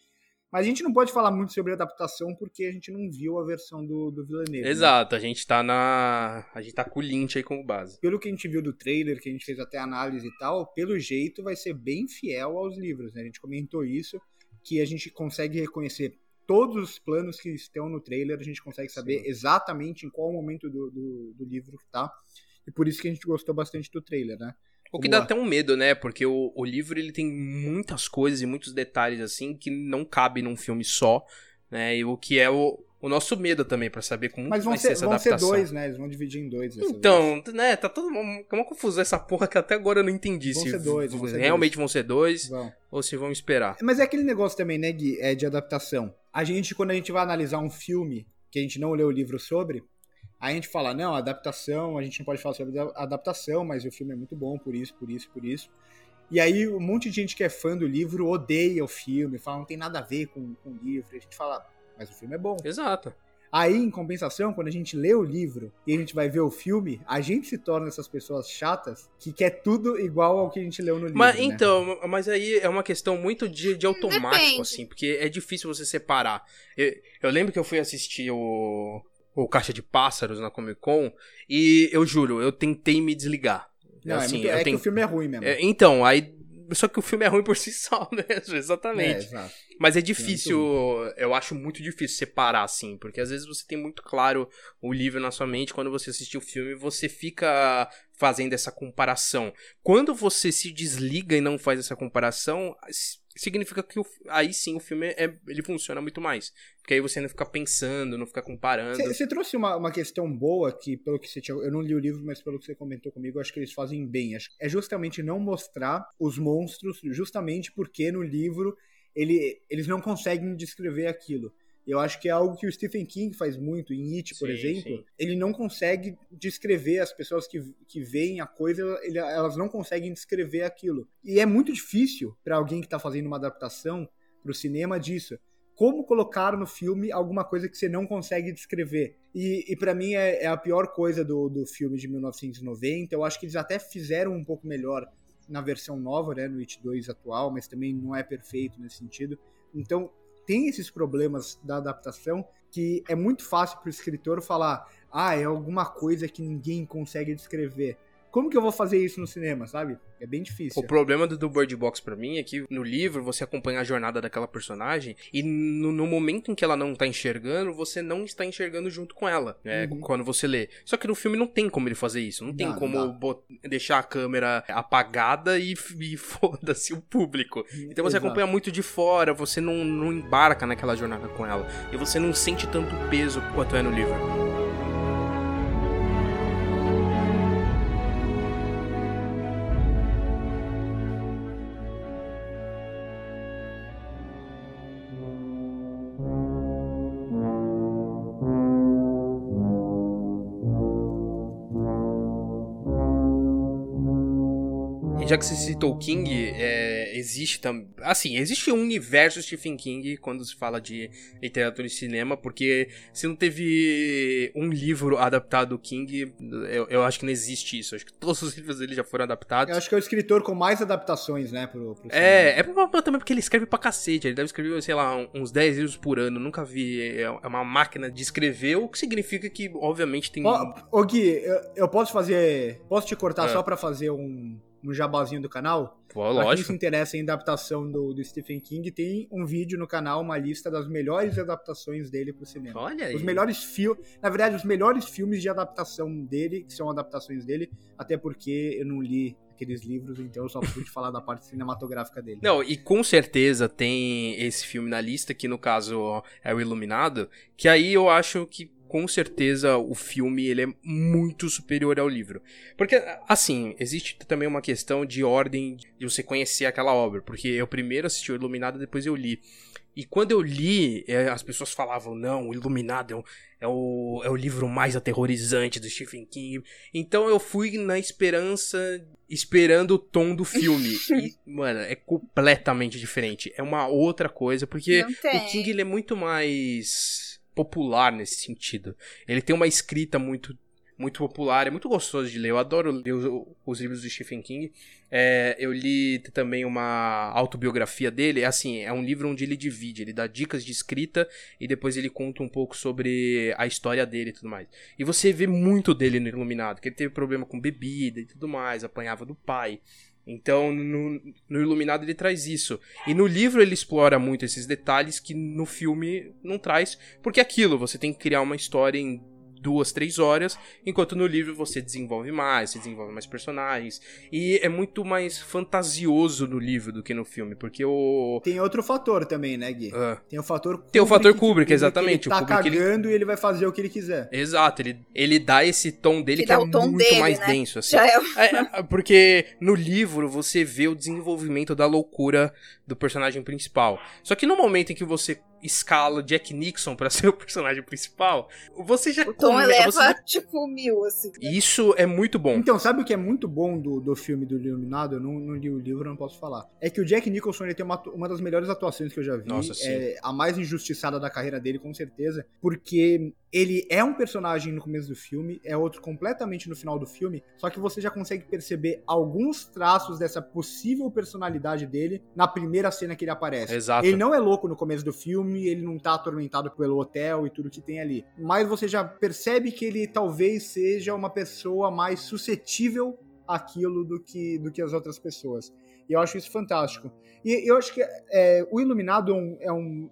Mas a gente não pode falar muito sobre adaptação porque a gente não viu a versão do, do Villeneuve. né? Exato, a gente tá na. A gente tá com o Lynch aí como base. Pelo que a gente viu do trailer, que a gente fez até análise e tal, pelo jeito vai ser bem fiel aos livros, né? A gente comentou isso, que a gente consegue reconhecer todos os planos que estão no trailer, a gente consegue saber Sim. exatamente em qual momento do, do, do livro que tá. E por isso que a gente gostou bastante do trailer, né? O que Como dá até um medo, né? Porque o, o livro ele tem muitas coisas e muitos detalhes assim que não cabe num filme só, né? E o que é o, o nosso medo também pra saber como Mas vão vai ser ser, essa vão ser adaptação. dois, né? Eles vão dividir em dois. dessa vez. Então, né, tá todo uma, uma confusão essa porra que até agora eu não entendi Vão se ser dois, vão ser realmente vão ser dois Vão. ou se vão esperar. Mas é aquele negócio também, né, Gui? É de adaptação. a gente, quando a gente vai analisar um filme que a gente não leu o livro sobre, a gente fala, não, adaptação, a gente não pode falar sobre adaptação, mas o filme é muito bom por isso, por isso, por isso. E aí um monte de gente que é fã do livro odeia o filme, fala, não tem nada a ver com, com o livro. E a gente fala, mas o filme é bom. Exato. Aí, em compensação, quando a gente lê o livro e a gente vai ver o filme, a gente se torna essas pessoas chatas que quer tudo igual ao que a gente leu no livro. Mas né? então, mas aí é uma questão muito de, de automático, Depende. assim, porque é difícil você separar. Eu, eu lembro que eu fui assistir o, o Caixa de Pássaros na Comic Con e eu juro, eu tentei me desligar. Não, assim, é, muito- eu é tenho- que o filme é ruim mesmo. É, então, aí. Só que o filme é ruim por si só mesmo, É, exatamente. exato. Mas é difícil, eu acho muito difícil separar, assim, porque às vezes você tem muito claro o livro na sua mente, quando você assiste o filme, você fica fazendo essa comparação. Quando você se desliga e não faz essa comparação, significa que o- aí sim o filme é, ele funciona muito mais. Porque aí você não fica pensando, não fica comparando. Você trouxe uma, uma questão boa que, pelo que você tinha. Eu não li o livro, mas pelo que você comentou comigo, acho que eles fazem bem. É justamente não mostrar os monstros, justamente porque no livro ele, eles não conseguem descrever aquilo. Eu acho que é algo que o Stephen King faz muito, em It, por Sim, exemplo. sim. Ele não consegue descrever as pessoas que, que veem a coisa, ele- elas não conseguem descrever aquilo. E é muito difícil para alguém que está fazendo uma adaptação para o cinema disso como colocar no filme alguma coisa que você não consegue descrever. E, e para mim é, é a pior coisa do, do filme de 1990. Eu acho que eles até fizeram um pouco melhor na versão nova, né, no It 2 atual, mas também não é perfeito nesse sentido. Então tem esses problemas da adaptação que é muito fácil para o escritor falar: ah, é alguma coisa que ninguém consegue descrever. Como que eu vou fazer isso no cinema, sabe? É bem difícil. O problema do, do Bird Box pra mim é que no livro você acompanha a jornada daquela personagem e no, no momento em que ela não tá enxergando, você não está enxergando junto com ela, né? Uhum. Quando você lê. Só que no filme não tem como ele fazer isso. Não tem não como bot- deixar a câmera apagada e, e foda-se o público. Então você Exato. acompanha muito de fora, você não, não embarca naquela jornada com ela. E você não sente tanto peso quanto é no livro. Já que você citou King, é, existe também. Assim, existe um universo Stephen King quando se fala de literatura e cinema, porque se não teve um livro adaptado do King, eu, eu acho que não existe isso. Acho que todos os livros dele já foram adaptados. Eu acho que é o escritor com mais adaptações, né, pro, pro. É, é também porque ele escreve pra cacete. Ele deve escrever, sei lá, uns 10 livros por ano. Nunca vi. É é uma máquina de escrever, o que significa que, obviamente, tem. Ô Gui, eu, eu posso fazer. Posso te cortar É. só pra fazer um, um jabazinho do canal? Pô, Pra quem lógico. se interessa em adaptação do, do Stephen King, tem um vídeo no canal, uma lista das melhores adaptações dele pro cinema. Olha aí. Os melhores filmes. Na verdade, os melhores filmes de adaptação dele, que são adaptações dele, até porque eu não li aqueles livros, então eu só pude falar da parte cinematográfica dele. Não, e com certeza tem esse filme na lista, que no caso é o Iluminado, que aí eu acho que com certeza o filme ele é muito superior ao livro. Porque, assim, existe também uma questão de ordem de você conhecer aquela obra, porque eu primeiro assisti o Iluminado, depois eu li. E quando eu li, é, as pessoas falavam, não, o Iluminado é o, é, o, é o livro mais aterrorizante do Stephen King. Então eu fui na esperança, esperando o tom do filme. e, mano, é completamente diferente. É uma outra coisa, porque o King ele é muito mais popular nesse sentido. Ele tem uma escrita muito muito popular, é muito gostoso de ler. Eu adoro ler os, os livros do Stephen King. É, eu li também uma autobiografia dele. É assim, é um livro onde ele divide, ele dá dicas de escrita e depois ele conta um pouco sobre a história dele e tudo mais. E você vê muito dele no Iluminado, que ele teve problema com bebida e tudo mais, apanhava do pai. Então, no, no Iluminado ele traz isso. E no livro ele explora muito esses detalhes que no filme não traz, porque é aquilo, você tem que criar uma história em duas, três horas, enquanto no livro você desenvolve mais, você desenvolve mais personagens. E é muito mais fantasioso no livro do que no filme, porque o. Tem outro fator também, né, Gui? Ah, Tem o fator Tem o fator Kubrick, que exatamente, Ele o tá Kubrick, ele- cagando e ele vai fazer o que ele quiser. exato, ele, ele dá esse tom dele Que que, é o tom muito dele, mais né? denso, assim. Já é É, é, porque no livro você vê o desenvolvimento da loucura do personagem principal. Só que no momento em que você escala Jack Nixon para ser o personagem principal, você já O tom come- eleva, você já- tipo, mil, assim. Isso é muito bom. Então, sabe o que é muito bom do, do filme do Iluminado? Eu não, não li o livro, eu não posso falar. É que o Jack Nicholson ele tem uma, uma das melhores atuações que eu já vi. Nossa, sim. É a mais injustiçada da carreira dele, com certeza. Porque ele é um personagem no começo do filme, é outro completamente no final do filme. Só que você já consegue perceber alguns traços dessa possível personalidade dele na primeira cena que ele aparece. Exato. Ele não é louco no começo do filme, ele não tá atormentado pelo hotel e tudo que tem ali. Mas você já percebe que ele talvez seja uma pessoa mais suscetível àquilo do que, do que as outras pessoas. E eu acho isso fantástico. E eu acho que é, O Iluminado é um, é um,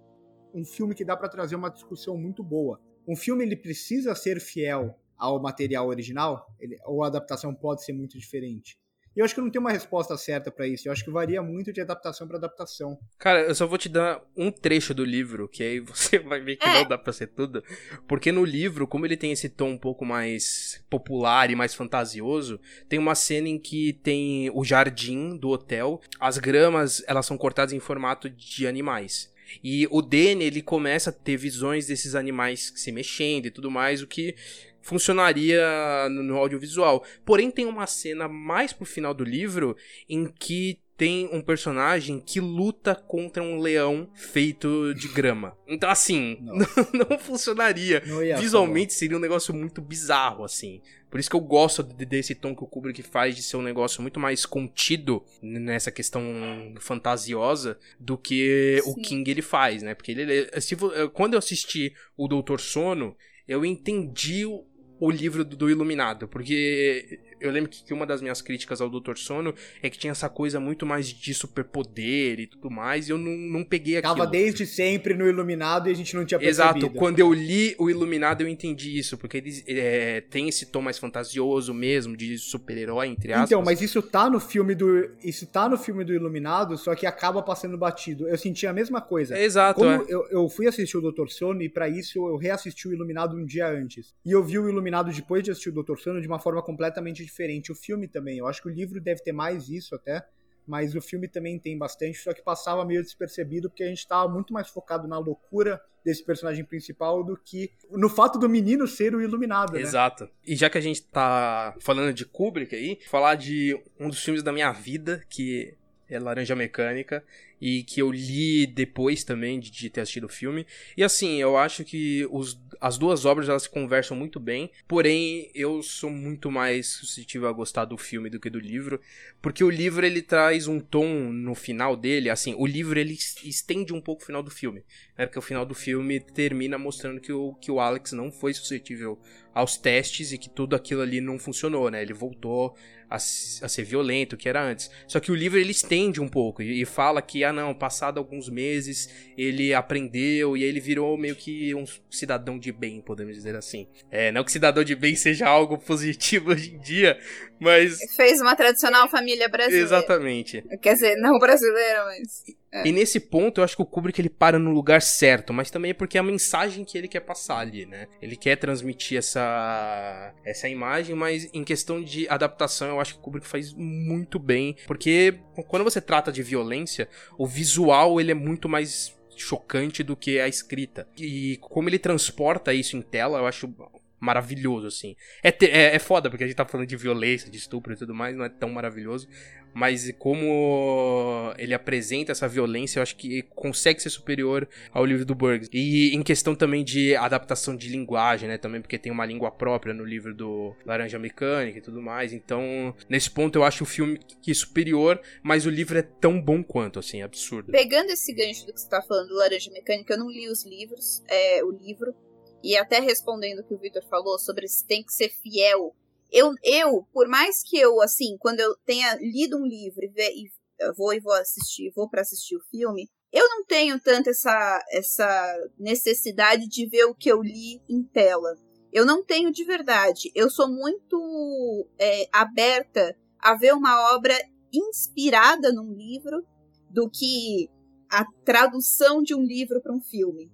um filme que dá pra trazer uma discussão muito boa. Um filme ele precisa ser fiel ao material original, ele, ou a adaptação pode ser muito diferente. E eu acho que não tem uma resposta certa pra isso. Eu acho que varia muito de adaptação pra adaptação. Cara, eu só vou te dar um trecho do livro, que aí você vai ver que É. não dá pra ser tudo. Porque no livro, como ele tem esse tom um pouco mais popular e mais fantasioso, tem uma cena em que tem o jardim do hotel, as gramas, elas são cortadas em formato de animais. E o Danny, ele começa a ter visões desses animais se mexendo e tudo mais, o que funcionaria no, audiovisual. Porém, tem uma cena mais pro final do livro em que tem um personagem que luta contra um leão feito de grama. Então, assim, não, não funcionaria. Não Visualmente seria um negócio muito bizarro, assim. Por isso que eu gosto de- desse tom que o Kubrick faz de ser um negócio muito mais contido nessa questão fantasiosa do que o Sim. King ele faz, né? Porque ele, se vo- quando eu assisti o Doutor Sono, eu entendi o, o livro do, do Iluminado, porque eu lembro que, uma das minhas críticas ao Doutor Sono é que tinha essa coisa muito mais de superpoder e tudo mais, e eu não, não peguei aquilo. Tava desde sempre no Iluminado e a gente não tinha Exato, percebido. quando eu li o Iluminado eu entendi isso, porque ele é, tem esse tom mais fantasioso mesmo, de super-herói, entre aspas. Então, mas isso tá no filme do. Isso tá no filme do Iluminado, só que acaba passando batido. Eu senti a mesma coisa. Exato, Como é. eu, eu fui assistir o Dr. Sono e pra isso eu reassisti o Iluminado um dia antes. E eu vi o Iluminado depois de assistir o Dr. Sono de uma forma completamente diferente. O filme também. Eu acho que o livro deve ter mais isso até. Mas o filme também tem bastante, só que passava meio despercebido porque a gente tava muito mais focado na loucura desse personagem principal do que no fato do menino ser o iluminado, né? Exato. E já que a gente tá falando de Kubrick aí, falar de um dos filmes da minha vida, que é Laranja Mecânica, e que eu li depois também de, de ter assistido o filme. E assim, eu acho que os, as duas obras elas se conversam muito bem, porém eu sou muito mais suscetível a gostar do filme do que do livro, porque o livro ele traz um tom no final dele, assim, o livro ele es- estende um pouco o final do filme, né? Porque o final do filme termina mostrando que o, que o Alex não foi suscetível aos testes e que tudo aquilo ali não funcionou, né? Ele voltou a, a ser violento, que era antes. Só que o livro ele estende um pouco e, e fala que, ah não, passado alguns meses ele aprendeu e aí ele virou meio que um cidadão de bem, podemos dizer assim. É, não que cidadão de bem seja algo positivo hoje em dia, mas... Fez uma tradicional família brasileira. Exatamente. Quer dizer, não brasileira, mas. E nesse ponto eu acho que o Kubrick ele para no lugar certo, mas também é porque é a mensagem que ele quer passar ali, né? Ele quer transmitir essa essa imagem, mas em questão de adaptação eu acho que o Kubrick faz muito bem, porque quando você trata de violência, o visual ele é muito mais chocante do que a escrita. E como ele transporta isso em tela, eu acho maravilhoso, assim. É, te- é, é foda, porque a gente tá falando de violência, de estupro e tudo mais, não é tão maravilhoso. Mas como ele apresenta essa violência, eu acho que consegue ser superior ao livro do Burgs. E em questão também de adaptação de linguagem, né? Também porque tem uma língua própria no livro do Laranja Mecânica e tudo mais. Então, nesse ponto, eu acho o filme que superior, mas o livro é tão bom quanto, assim, absurdo. Pegando esse gancho do que você tá falando do Laranja Mecânica, eu não li os livros, é, o livro. E até respondendo o que o Victor falou sobre se tem que ser fiel. Eu, eu, por mais que eu, assim, quando eu tenha lido um livro e, ve- e eu vou e vou assistir, vou para assistir o filme, eu não tenho tanto essa, essa necessidade de ver o que eu li em tela. Eu não tenho de verdade. Eu sou muito é, aberta a ver uma obra inspirada num livro do que a tradução de um livro para um filme.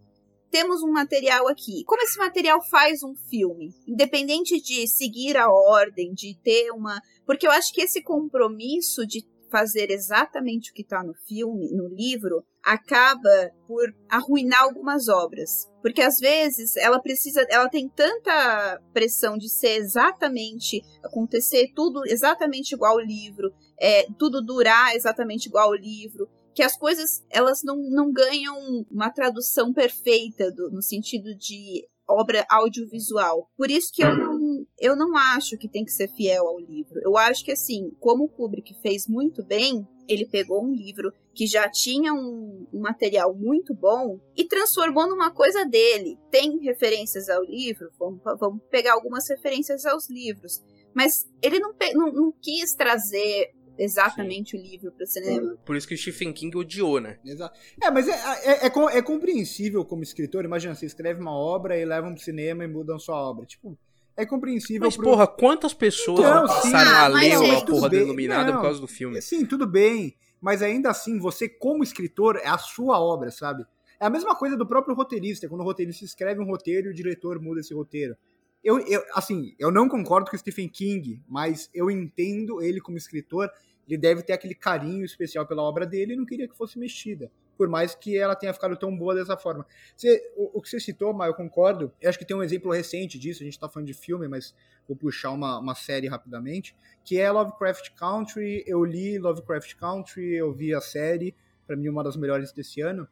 Temos um material aqui. Como esse material faz um filme? Independente de seguir a ordem, de ter uma. Porque eu acho que esse compromisso de fazer exatamente o que está no filme, no livro, acaba por arruinar algumas obras. Porque às vezes ela precisa, ela tem tanta pressão de ser exatamente, acontecer tudo exatamente igual ao livro, é, tudo durar exatamente igual ao livro, que as coisas elas não, não ganham uma tradução perfeita do, no sentido de obra audiovisual. Por isso que eu não, eu não acho que tem que ser fiel ao livro. Eu acho que assim, como o Kubrick fez muito bem, ele pegou um livro que já tinha um, um, material muito bom e transformou numa coisa dele. Tem referências ao livro, vamos, vamos pegar algumas referências aos livros. Mas ele não, não, não quis trazer exatamente Sim. o livro para o cinema. Por isso que o Stephen King odiou, né? Exato. É, mas é, é, é, é compreensível como escritor. Imagina, você escreve uma obra e levam pro cinema e mudam sua obra. Tipo, é compreensível. Mas, pro... porra, quantas pessoas então, passaram a ler uma porra denominada por causa do filme? Sim, tudo bem. Mas ainda assim, você, como escritor, é a sua obra, sabe? É a mesma coisa do próprio roteirista. Quando o roteirista escreve um roteiro e o diretor muda esse roteiro. Eu, eu, assim, eu não concordo com o Stephen King, mas eu entendo ele como escritor ele deve ter aquele carinho especial pela obra dele e não queria que fosse mexida. Por mais que ela tenha ficado tão boa dessa forma. Você, o, o, que você citou, mas eu concordo. Eu acho que tem um exemplo recente disso. A gente está falando de filme, mas vou puxar uma, uma série rapidamente. Que é Lovecraft Country. Eu li Lovecraft Country, eu vi a série. Para mim, uma das melhores desse ano.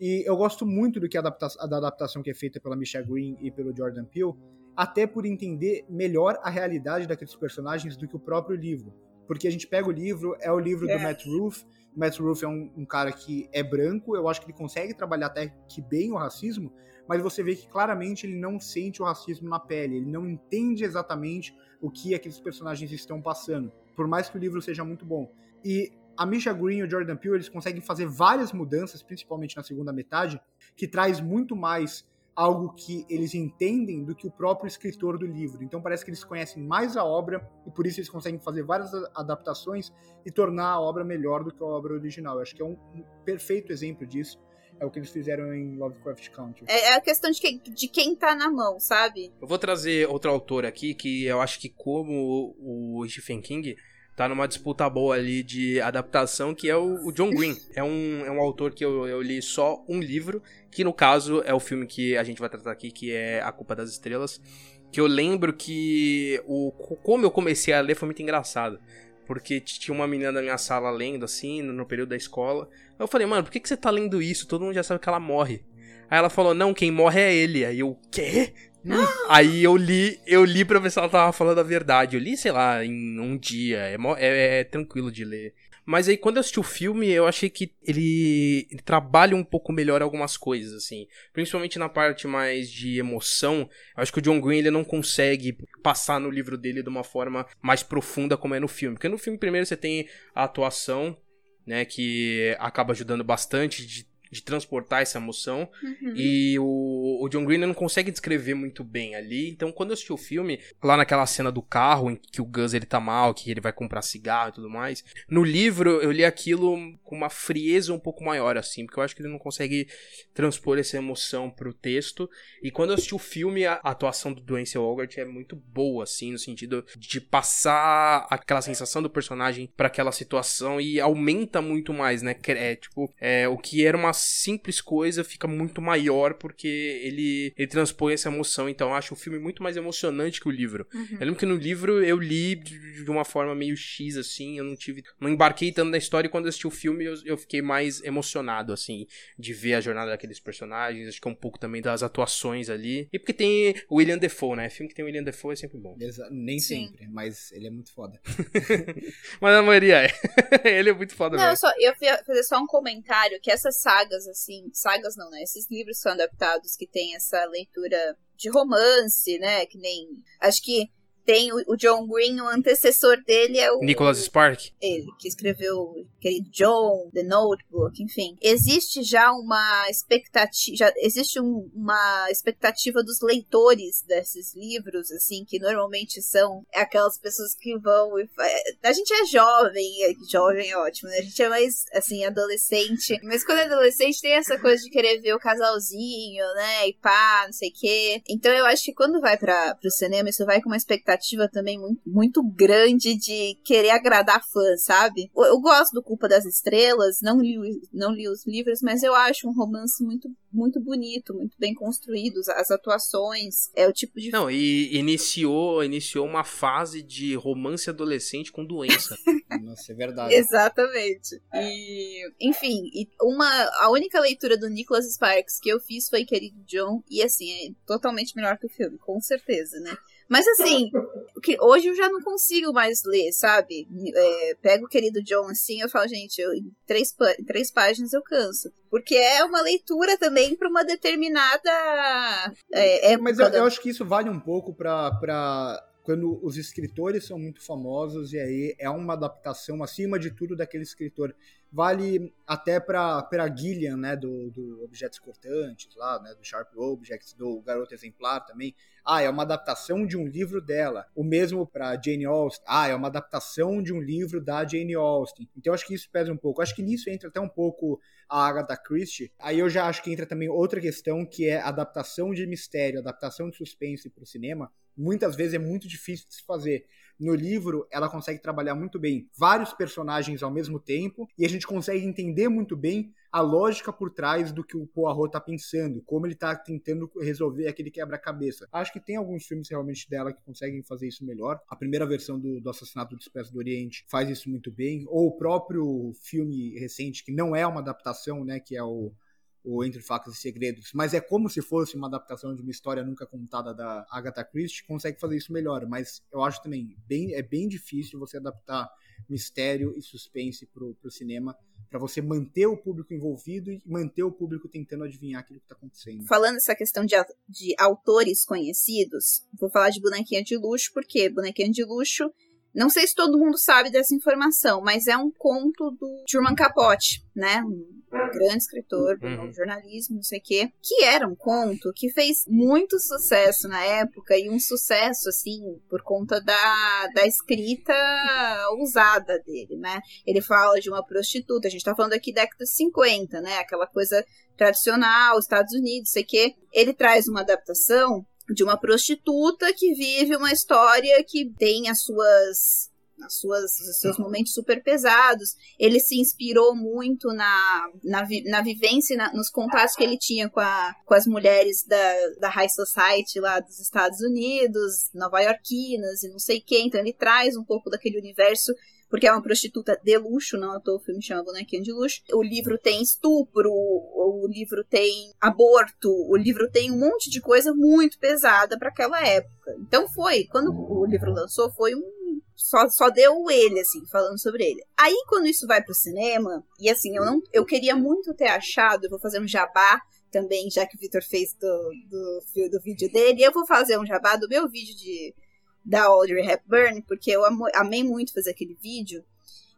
E eu gosto muito do que a adaptação, da adaptação que é feita pela Michelle Green e pelo Jordan Peele, até por entender melhor a realidade daqueles personagens do que o próprio livro porque a gente pega o livro, é o livro é. do Matt Ruth. O Matt Ruth é um, um, cara que é branco, eu acho que ele consegue trabalhar até que bem o racismo, mas você vê que claramente ele não sente o racismo na pele, ele não entende exatamente o que aqueles personagens estão passando, por mais que o livro seja muito bom. E a Misha Green e o Jordan Peele, eles conseguem fazer várias mudanças, principalmente na segunda metade, que traz muito mais algo que eles entendem do que o próprio escritor do livro. Então parece que eles conhecem mais a obra e por isso eles conseguem fazer várias adaptações e tornar a obra melhor do que a obra original. Eu acho que é um, um perfeito exemplo disso. É o que eles fizeram em Lovecraft Country. É, é a questão de, que, de quem tá na mão, sabe? Eu vou trazer outro autor aqui que eu acho que, como o Stephen King, tá numa disputa boa ali de adaptação, que é o, o John Green. É um, é um autor que eu, eu li só um livro, que no caso é o filme que a gente vai tratar aqui, que é A Culpa das Estrelas. Que eu lembro que o, como eu comecei a ler foi muito engraçado. Porque tinha uma menina da minha sala lendo, assim, no período da escola. Eu falei, mano, por que, que você tá lendo isso? Todo mundo já sabe que ela morre. Aí ela falou, não, quem morre é ele. Aí eu, quê? Aí eu li, eu li pra ver se ela tava falando a verdade. Eu li, sei lá, em um dia. É, é, é tranquilo de ler. Mas aí, quando eu assisti o filme, eu achei que ele, ele, trabalha um pouco melhor algumas coisas, assim. Principalmente na parte mais de emoção. Eu acho que o John Green, ele não consegue passar no livro dele de uma forma mais profunda como é no filme. Porque no filme, primeiro, você tem a atuação, né, que acaba ajudando bastante de de transportar essa emoção. Uhum. E o, o, John Green não consegue descrever muito bem ali. Então, quando eu assisti o filme, lá naquela cena do carro, em que o Gus ele tá mal, que ele vai comprar cigarro e tudo mais, no livro eu li aquilo com uma frieza um pouco maior, assim, porque eu acho que ele não consegue transpor essa emoção pro texto. E quando eu assisti o filme, a atuação do Dwayne Ogart é muito boa, assim, no sentido de passar aquela sensação do personagem para aquela situação e aumenta muito mais, né? É, tipo, é, o que era uma simples coisa fica muito maior porque ele, ele transpõe essa emoção. Então eu acho o filme muito mais emocionante que o livro. Uhum. Eu lembro que no livro eu li de uma forma meio X, assim, eu não tive. Não embarquei tanto na história e quando eu assisti o filme eu, eu fiquei mais emocionado, assim, de ver a jornada daqueles personagens. Acho que é um pouco também das atuações ali. E porque tem o William Defoe, né? Filme que tem o William Defoe é sempre bom. Exa nem Sim. sempre, mas ele é muito foda. mas a maioria é. ele é muito foda não, mesmo. Eu, só, eu ia fazer só um comentário que essa saga sagas, assim, sagas não, né? Esses livros são adaptados que tem essa leitura de romance, né? Que nem. Acho que tem o, o, John Green, o antecessor dele é o. Nicholas Spark. Ele, que escreveu aquele John, The Notebook, enfim. Existe já uma expectativa. Já existe um, uma expectativa dos leitores desses livros, assim, que normalmente são aquelas pessoas que vão. E, a gente é jovem, é, jovem é ótimo, né? A gente é mais, assim, adolescente. Mas quando é adolescente tem essa coisa de querer ver o casalzinho, né? E pá, não sei o quê. Então eu acho que quando vai para pro cinema, isso vai com uma expectativa expectativa também muito, muito grande de querer agradar fãs, sabe? Eu, eu, gosto do Culpa das Estrelas, não li, não li os livros, mas eu acho um romance muito, muito bonito, muito bem construído, as atuações, é o tipo de... Não, e iniciou, iniciou uma fase de romance adolescente com doença. Nossa, é verdade. Exatamente. E, enfim, uma, a única leitura do Nicholas Sparks que eu fiz foi Querido John, e assim, é totalmente melhor que o filme, com certeza, né? Mas assim, que hoje eu já não consigo mais ler, sabe? É, pego o querido John assim, eu falo, gente, eu, em, três, em três páginas eu canso. Porque é uma leitura também para uma determinada. É, é Mas eu, eu, acho que isso vale um pouco para quando os escritores são muito famosos e aí é uma adaptação acima de tudo daquele escritor. Vale até para Gillian, né, do, do Objetos Cortantes lá, né, do Sharp Objects, do Garoto Exemplar também. Ah, é uma adaptação de um livro dela. O mesmo para Jane Austen. Ah, é uma adaptação de um livro da Jane Austen. Então acho que isso pesa um pouco. Acho que nisso entra até um pouco a Agatha Christie. Aí eu já acho que entra também outra questão que é adaptação de mistério, adaptação de suspense para o cinema muitas vezes é muito difícil de se fazer. No livro, ela consegue trabalhar muito bem vários personagens ao mesmo tempo e a gente consegue entender muito bem a lógica por trás do que o Poirot tá pensando, como ele tá tentando resolver aquele quebra-cabeça. Acho que tem alguns filmes realmente dela que conseguem fazer isso melhor. A primeira versão do, do Assassinato do Expresso do Oriente faz isso muito bem, ou o próprio filme recente, que não é uma adaptação, né, que é o o Entre Facas e Segredos, mas é como se fosse uma adaptação de uma história nunca contada da Agatha Christie, consegue fazer isso melhor, mas eu acho também bem, é bem difícil você adaptar mistério e suspense pro, pro cinema para você manter o público envolvido e manter o público tentando adivinhar aquilo que está acontecendo. Falando essa questão de, de autores conhecidos, vou falar de Bonequinha de Luxo, porque Bonequinha de Luxo não sei se todo mundo sabe dessa informação, mas é um conto do Truman Capote, né? Grande escritor do uhum. jornalismo, não sei o quê. Que era um conto que fez muito sucesso na época e um sucesso, assim, por conta da, da escrita ousada dele, né? Ele fala de uma prostituta, a gente tá falando aqui da década de 50, né? Aquela coisa tradicional, Estados Unidos, sei o quê. Ele traz uma adaptação de uma prostituta que vive uma história que tem as suas as suas, os seus momentos super pesados. Ele se inspirou muito na, na, na vivência, na, nos contatos que ele tinha com, a, com as mulheres da, da High Society lá dos Estados Unidos, nova-iorquinas e não sei quem. Então ele traz um pouco daquele universo porque é uma prostituta de luxo, não à toa o filme chama Bonequinha de Luxo. O livro tem estupro, o livro tem aborto, o livro tem um monte de coisa muito pesada para aquela época. Então foi, quando o livro lançou, foi um só, só deu ele, assim, falando sobre ele. Aí, quando isso vai pro cinema, e assim, eu não eu queria muito ter achado, eu vou fazer um jabá também, já que o Victor fez do, do, do vídeo dele, eu vou fazer um jabá do meu vídeo de da Audrey Hepburn, porque eu amei muito fazer aquele vídeo.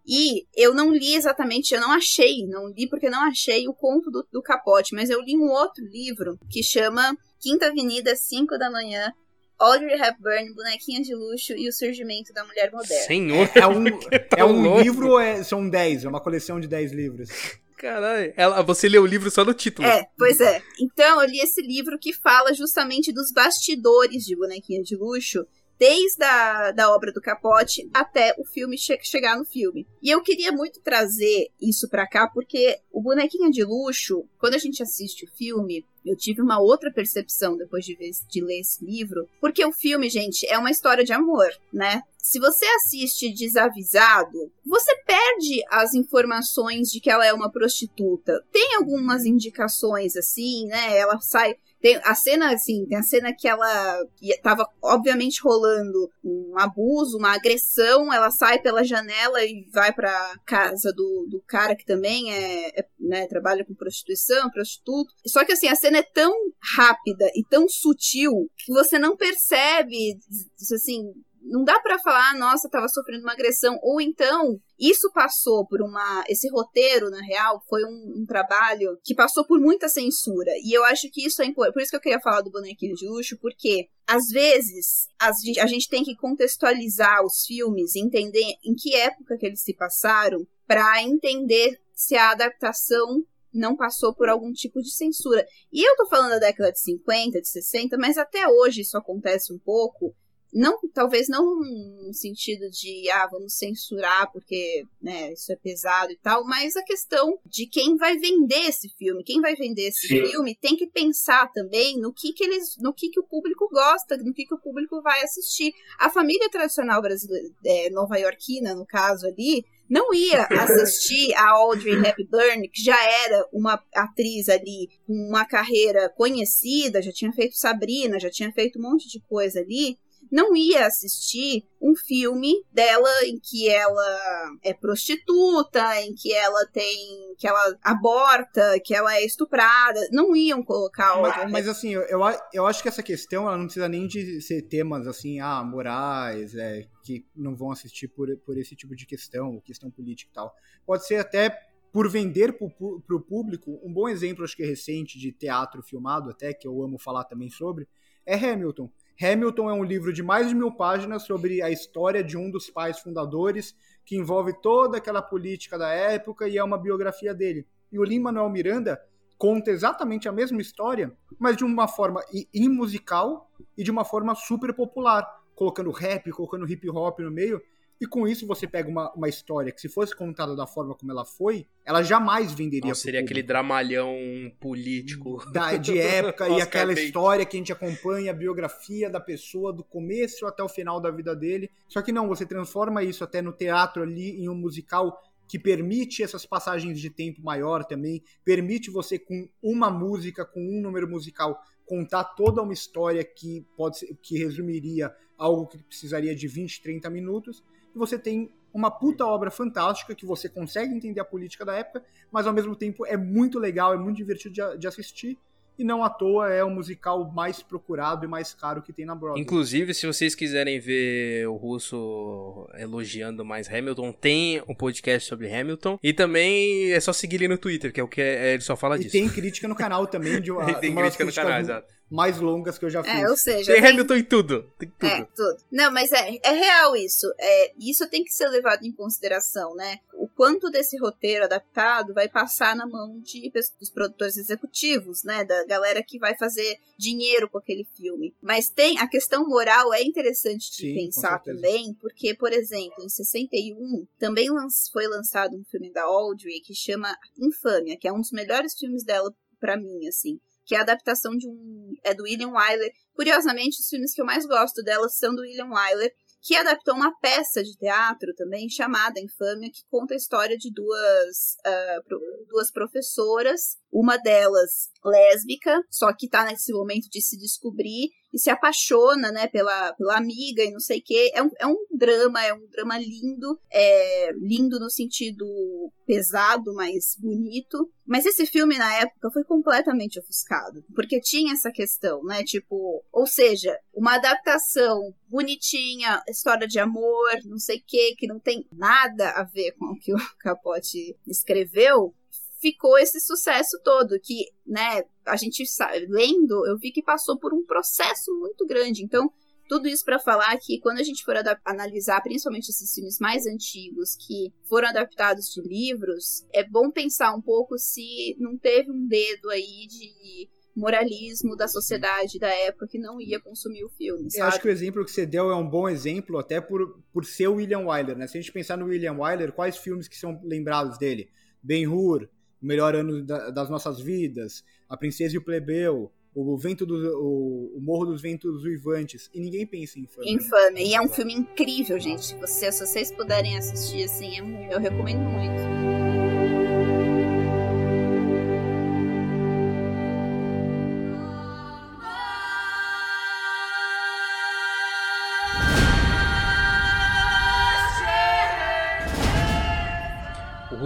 E eu não li exatamente, eu não achei, não li porque não achei o conto do, do capote, mas eu li um outro livro que chama Quinta Avenida, 5 da manhã, Audrey Hepburn, Bonequinha de Luxo e o Surgimento da Mulher Moderna. Senhor! É, é um, tá é um livro ou é, são 10? É uma coleção de 10 livros? Caralho, ela, você leu o livro só no título. É, pois é. Então eu li esse livro que fala justamente dos bastidores de Bonequinha de Luxo desde a da obra do Capote até o filme che chegar no filme. E eu queria muito trazer isso para cá porque o Bonequinha de Luxo, quando a gente assiste o filme, eu tive uma outra percepção depois de, ver, de ler esse livro, porque o filme, gente, é uma história de amor, né? Se você assiste desavisado, você perde as informações de que ela é uma prostituta. Tem algumas indicações assim, né? Ela sai tem a cena, assim, tem a cena que ela tava, obviamente, rolando um abuso, uma agressão. Ela sai pela janela e vai pra casa do, do cara que também é, é né, trabalha com prostituição, prostituto. Só que, assim, a cena é tão rápida e tão sutil que você não percebe, assim, não dá para falar, nossa, tava sofrendo uma agressão. Ou então, isso passou por uma. Esse roteiro, na real, foi um, um, trabalho que passou por muita censura. E eu acho que isso é importante. Por isso que eu queria falar do bonequinho de luxo, porque às vezes a gente tem que contextualizar os filmes, entender em que época que eles se passaram, para entender se a adaptação não passou por algum tipo de censura. E eu tô falando da década de 50, de 60, mas até hoje isso acontece um pouco não, talvez não no sentido de, ah, vamos censurar porque, né, isso é pesado e tal, mas a questão de quem vai vender esse filme, quem vai vender esse Sim. filme tem que pensar também no que que eles, no que que o público gosta, no que que o público vai assistir. A família tradicional brasileira, é, nova-iorquina, no caso ali, não ia assistir a Audrey Hepburn, que já era uma atriz ali com uma carreira conhecida, já tinha feito Sabrina, já tinha feito um monte de coisa ali, não ia assistir um filme dela em que ela é prostituta, em que ela tem. que ela aborta, que ela é estuprada. Não iam colocar Mas, mas assim, eu, eu acho que essa questão ela não precisa nem de ser temas assim, ah, morais, é, que não vão assistir por, por esse tipo de questão, questão política e tal. Pode ser até por vender para o público. Um bom exemplo, acho que é recente, de teatro filmado, até, que eu amo falar também sobre, é Hamilton. Hamilton é um livro de mais de mil páginas sobre a história de um dos pais fundadores, que envolve toda aquela política da época e é uma biografia dele. E o Lin-Manuel Miranda conta exatamente a mesma história, mas de uma forma imusical e de uma forma super popular, colocando rap, colocando hip hop no meio, e com isso você pega uma, uma história que, se fosse contada da forma como ela foi, ela jamais venderia. Não, seria aquele dramalhão político. Da, de época e aquela história que a gente acompanha, a biografia da pessoa, do começo até o final da vida dele. Só que não, você transforma isso até no teatro ali em um musical que permite essas passagens de tempo maior também, permite você com uma música, com um número musical, contar toda uma história que pode ser, que resumiria algo que precisaria de 20, 30 minutos e você tem uma puta obra fantástica que você consegue entender a política da época, mas ao mesmo tempo é muito legal, é muito divertido de, de assistir e não à toa é o musical mais procurado e mais caro que tem na Broadway. Inclusive, se vocês quiserem ver o Russo elogiando mais Hamilton, tem um podcast sobre Hamilton. E também é só seguir ele no Twitter, que é o que é, ele só fala disso. E tem crítica no canal também de uma, tem uma crítica no canal, exato mais longas que eu já é, fiz. É, ou seja. Tem, tem... Hamilton em tudo. Tem tudo. É, tudo. Não, mas é, é real isso. É, isso tem que ser levado em consideração, né? Quanto desse roteiro adaptado vai passar na mão de, dos produtores executivos, né? Da galera que vai fazer dinheiro com aquele filme. Mas tem a questão moral é interessante de Sim, pensar também, porque, por exemplo, em 61 também foi lançado um filme da Audrey que chama Infâmia, que é um dos melhores filmes dela para mim, assim que é a adaptação de um. é do William Wyler. Curiosamente, os filmes que eu mais gosto dela são do William Wyler, que adaptou uma peça de teatro também chamada Infâmia, que conta a história de duas, uh, duas professoras, uma delas lésbica, só que tá nesse momento de se descobrir e se apaixona, né, pela, pela amiga e não sei o quê. É um, é um drama, é um drama lindo, é lindo no sentido pesado, mas bonito. Mas esse filme, na época, foi completamente ofuscado, porque tinha essa questão, né, tipo, ou seja, uma adaptação bonitinha, história de amor, não sei o quê, que não tem nada a ver com o que o Capote escreveu, ficou esse sucesso todo, que, né, a gente sabe, lendo, eu vi que passou por um processo muito grande. Então, tudo isso para falar que quando a gente for analisar, principalmente esses filmes mais antigos que foram adaptados de livros, é bom pensar um pouco se não teve um dedo aí de moralismo da sociedade da época que não ia consumir o filme. Sabe? Eu acho que o exemplo que você deu é um bom exemplo, até por, por ser o William Wyler, né? Se a gente pensar no William Wyler, quais filmes que são lembrados dele? Ben-Hur, o melhor ano da, das nossas vidas, A Princesa e o Plebeu, o vento do, o, o, Morro dos Ventos Uivantes e ninguém pensa em Infame. Infame e é um filme incrível, gente. Se vocês, se vocês puderem assistir assim, é eu recomendo muito.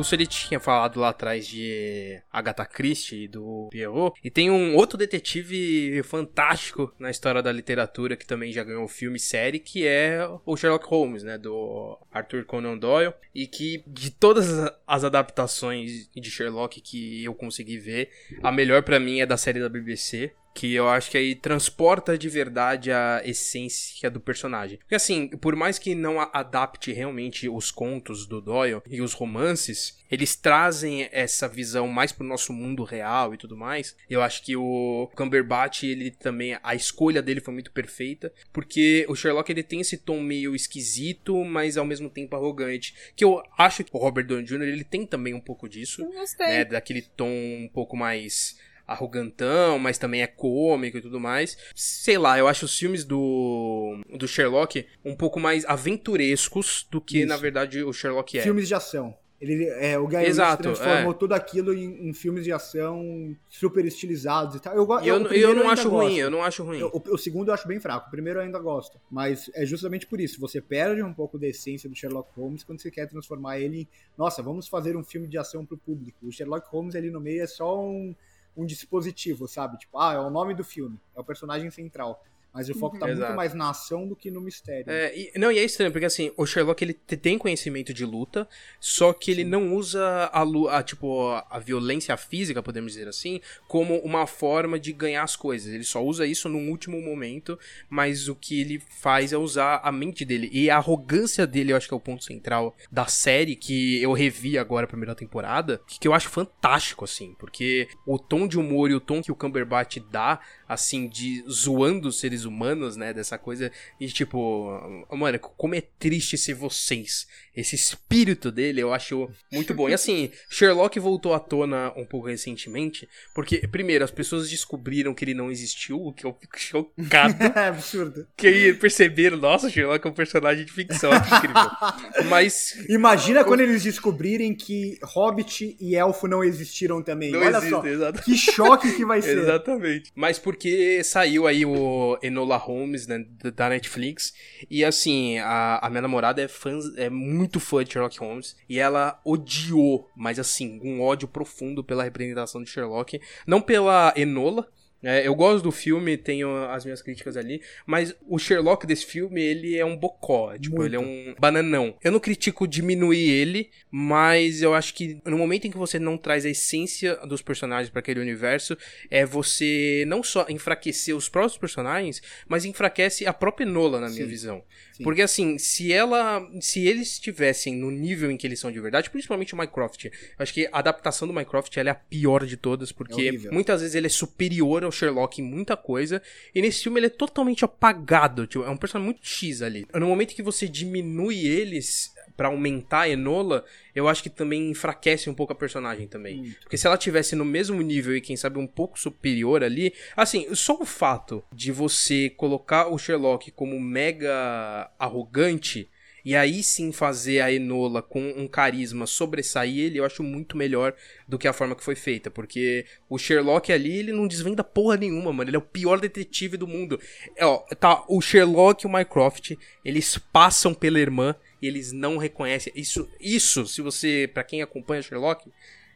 Russo ele tinha falado lá atrás de Agatha Christie e do Pierrot. E tem um outro detetive fantástico na história da literatura que também já ganhou filme e série, que é o Sherlock Holmes, né? Do Arthur Conan Doyle. E que de todas as adaptações de Sherlock que eu consegui ver, a melhor para mim é da série da BBC Que eu acho que aí transporta de verdade a essência do personagem. Porque assim, por mais que não adapte realmente os contos do Doyle e os romances, eles trazem essa visão mais pro nosso mundo real e tudo mais. Eu acho que o Cumberbatch, ele também, a escolha dele foi muito perfeita, porque o Sherlock ele tem esse tom meio esquisito, mas ao mesmo tempo arrogante, que eu acho que o Robert Downey Jr. ele tem também um pouco disso, né, daquele tom um pouco mais arrogantão, mas também é cômico e tudo mais. Sei lá, eu acho os filmes do, do Sherlock um pouco mais aventurescos do que, Isso. na verdade, o Sherlock é. Filmes de ação. Ele, é, o Guy Exato, transformou é. tudo aquilo em, em, filmes de ação super estilizados e tal. Eu, eu, eu, eu não acho ruim, eu não acho ruim. o, o, segundo eu acho bem fraco, o primeiro eu ainda gosto. Mas é justamente por isso, você perde um pouco da essência do Sherlock Holmes quando você quer transformar ele em, nossa, vamos fazer um filme de ação pro público. O Sherlock Holmes ali no meio é só um, um dispositivo, sabe? Tipo, ah, é o nome do filme, é o personagem central. Mas o foco tá Exato. muito mais na ação do que no mistério. É, e, não, e é estranho, porque assim, o Sherlock ele tem conhecimento de luta, só que ele Sim. não usa a, a, tipo, a violência física, podemos dizer assim, como uma forma de ganhar as coisas. Ele só usa isso num último momento, mas o que ele faz é usar a mente dele. E a arrogância dele, eu acho que é o ponto central da série, que eu revi agora a primeira temporada, que eu acho fantástico, assim, porque o tom de humor e o tom que o Cumberbatch dá, assim, de zoando os seres humanos, né? Dessa coisa. E tipo, mano, como é triste ser vocês. Esse espírito dele eu acho muito bom. E assim, Sherlock voltou à tona um pouco recentemente. Porque, primeiro, as pessoas descobriram que ele não existiu, o que eu fico chocado. é absurdo. Que aí perceberam, nossa, Sherlock é um personagem de ficção. Que incrível. Mas. Imagina quando eles descobrirem que Hobbit e Elfo não existiram também. Não Olha existe, só. Exatamente. Que choque que vai ser. Exatamente. Mas porque saiu aí o Enola Holmes, né, da Netflix. E assim, a, a minha namorada é, fã, é muito fã de Sherlock Holmes. E ela odiou, mas assim, um ódio profundo pela representação de Sherlock. Não pela Enola, é, eu gosto do filme, tenho as minhas críticas ali, mas o Sherlock desse filme, ele é um bocó, tipo, Muito. ele é um bananão. Eu não critico diminuir ele, mas eu acho que no momento em que você não traz a essência dos personagens para aquele universo, é você não só enfraquecer os próprios personagens, mas enfraquece a própria Nola, na minha Sim. visão. Sim. Porque assim, se ela, se eles estivessem no nível em que eles são de verdade, principalmente o Minecraft, acho que a adaptação do Minecraft ela é a pior de todas, porque é muitas vezes ele é superior ao Sherlock em muita coisa. E nesse filme ele é totalmente apagado. Tipo, é um personagem muito X ali. No momento que você diminui eles para aumentar a Enola, eu acho que também enfraquece um pouco a personagem também. Hum. Porque se ela tivesse no mesmo nível e quem sabe um pouco superior ali, assim, só o fato de você colocar o Sherlock como mega arrogante e aí sim fazer a Enola com um carisma sobressair ele, eu acho muito melhor do que a forma que foi feita. Porque o Sherlock ali, ele não desvenda porra nenhuma, mano. Ele é o pior detetive do mundo. É, ó, tá, o Sherlock e o Mycroft, eles passam pela irmã e eles não reconhecem. Isso, isso se você, para quem acompanha Sherlock,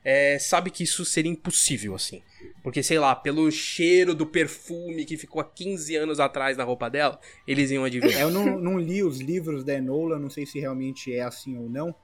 é, sabe que isso seria impossível, assim. Porque, sei lá, pelo cheiro do perfume que ficou há 15 anos atrás na roupa dela, eles iam adivinhar. Eu não, não li os livros da Enola, não sei se realmente é assim ou não.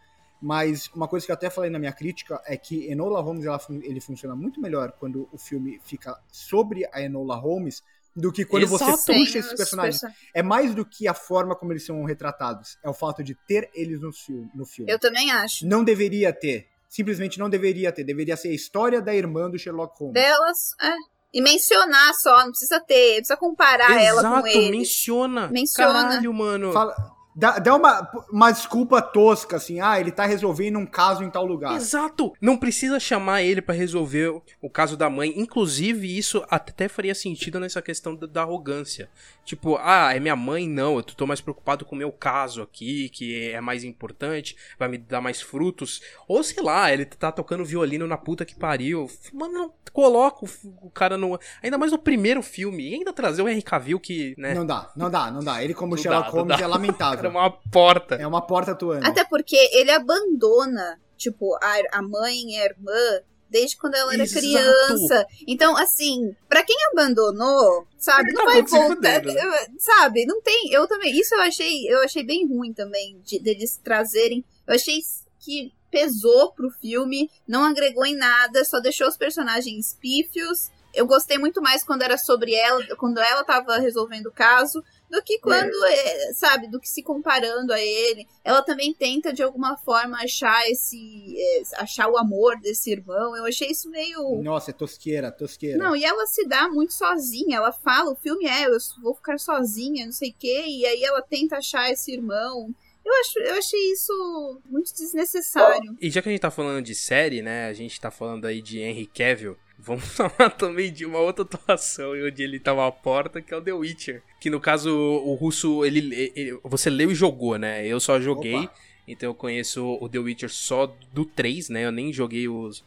Mas uma coisa que eu até falei na minha crítica é que Enola Holmes ela, ele funciona muito melhor quando o filme fica sobre a Enola Holmes do que quando Exato. você puxa esses personagens. É mais do que a forma como eles são retratados. É o fato de ter eles no filme. No filme. Eu também acho. Não deveria ter simplesmente não deveria ter. Deveria ser a história da irmã do Sherlock Holmes. Delas, é. E mencionar só, não precisa ter, precisa comparar Exato, ela com ele. menciona. Menciona. Caralho, mano. Fala, Dá, dá uma, uma desculpa tosca, assim, ah, ele tá resolvendo um caso em tal lugar. Exato! Não precisa chamar ele para resolver o, caso da mãe. Inclusive, isso até faria sentido nessa questão da, da, arrogância. Tipo, ah, é minha mãe? Não, eu tô mais preocupado com o meu caso aqui, que é mais importante, vai me dar mais frutos. Ou sei lá, ele tá tocando violino na puta que pariu. Mano, não, coloca o, o cara no. Ainda mais no primeiro filme. E ainda trazer o Henry Cavill que, né? Não dá, não dá, não dá. Ele como não Sherlock dá, Holmes é lamentável. Era uma porta. É uma porta atuando. Até porque ele abandona, tipo, a, a mãe e a irmã desde quando ela era Exato. criança. Então, assim, para quem abandonou, sabe, não tá vai voltar, né? sabe? Não tem, eu também, isso eu achei, eu achei bem ruim também de deles trazerem. Eu achei que pesou pro filme, não agregou em nada, só deixou os personagens pífios eu gostei muito mais quando era sobre ela, quando ela tava resolvendo o caso, do que quando, é. sabe, do que se comparando a ele. Ela também tenta, de alguma forma, achar esse. É, achar o amor desse irmão. Eu achei isso meio. Nossa, é tosqueira, tosqueira. Não, e ela se dá muito sozinha. Ela fala, o filme é, eu vou ficar sozinha, não sei o quê. E aí ela tenta achar esse irmão. Eu, acho, eu achei isso muito desnecessário. E já que a gente tá falando de série, né? A gente tá falando aí de Henry Cavill. Vamos falar também de uma outra atuação onde ele tava à porta, que é o The Witcher. Que no caso, o russo, ele, ele você leu e jogou, né? Eu só joguei. Opa. Então eu conheço o The Witcher só do 3, né? Eu nem joguei os,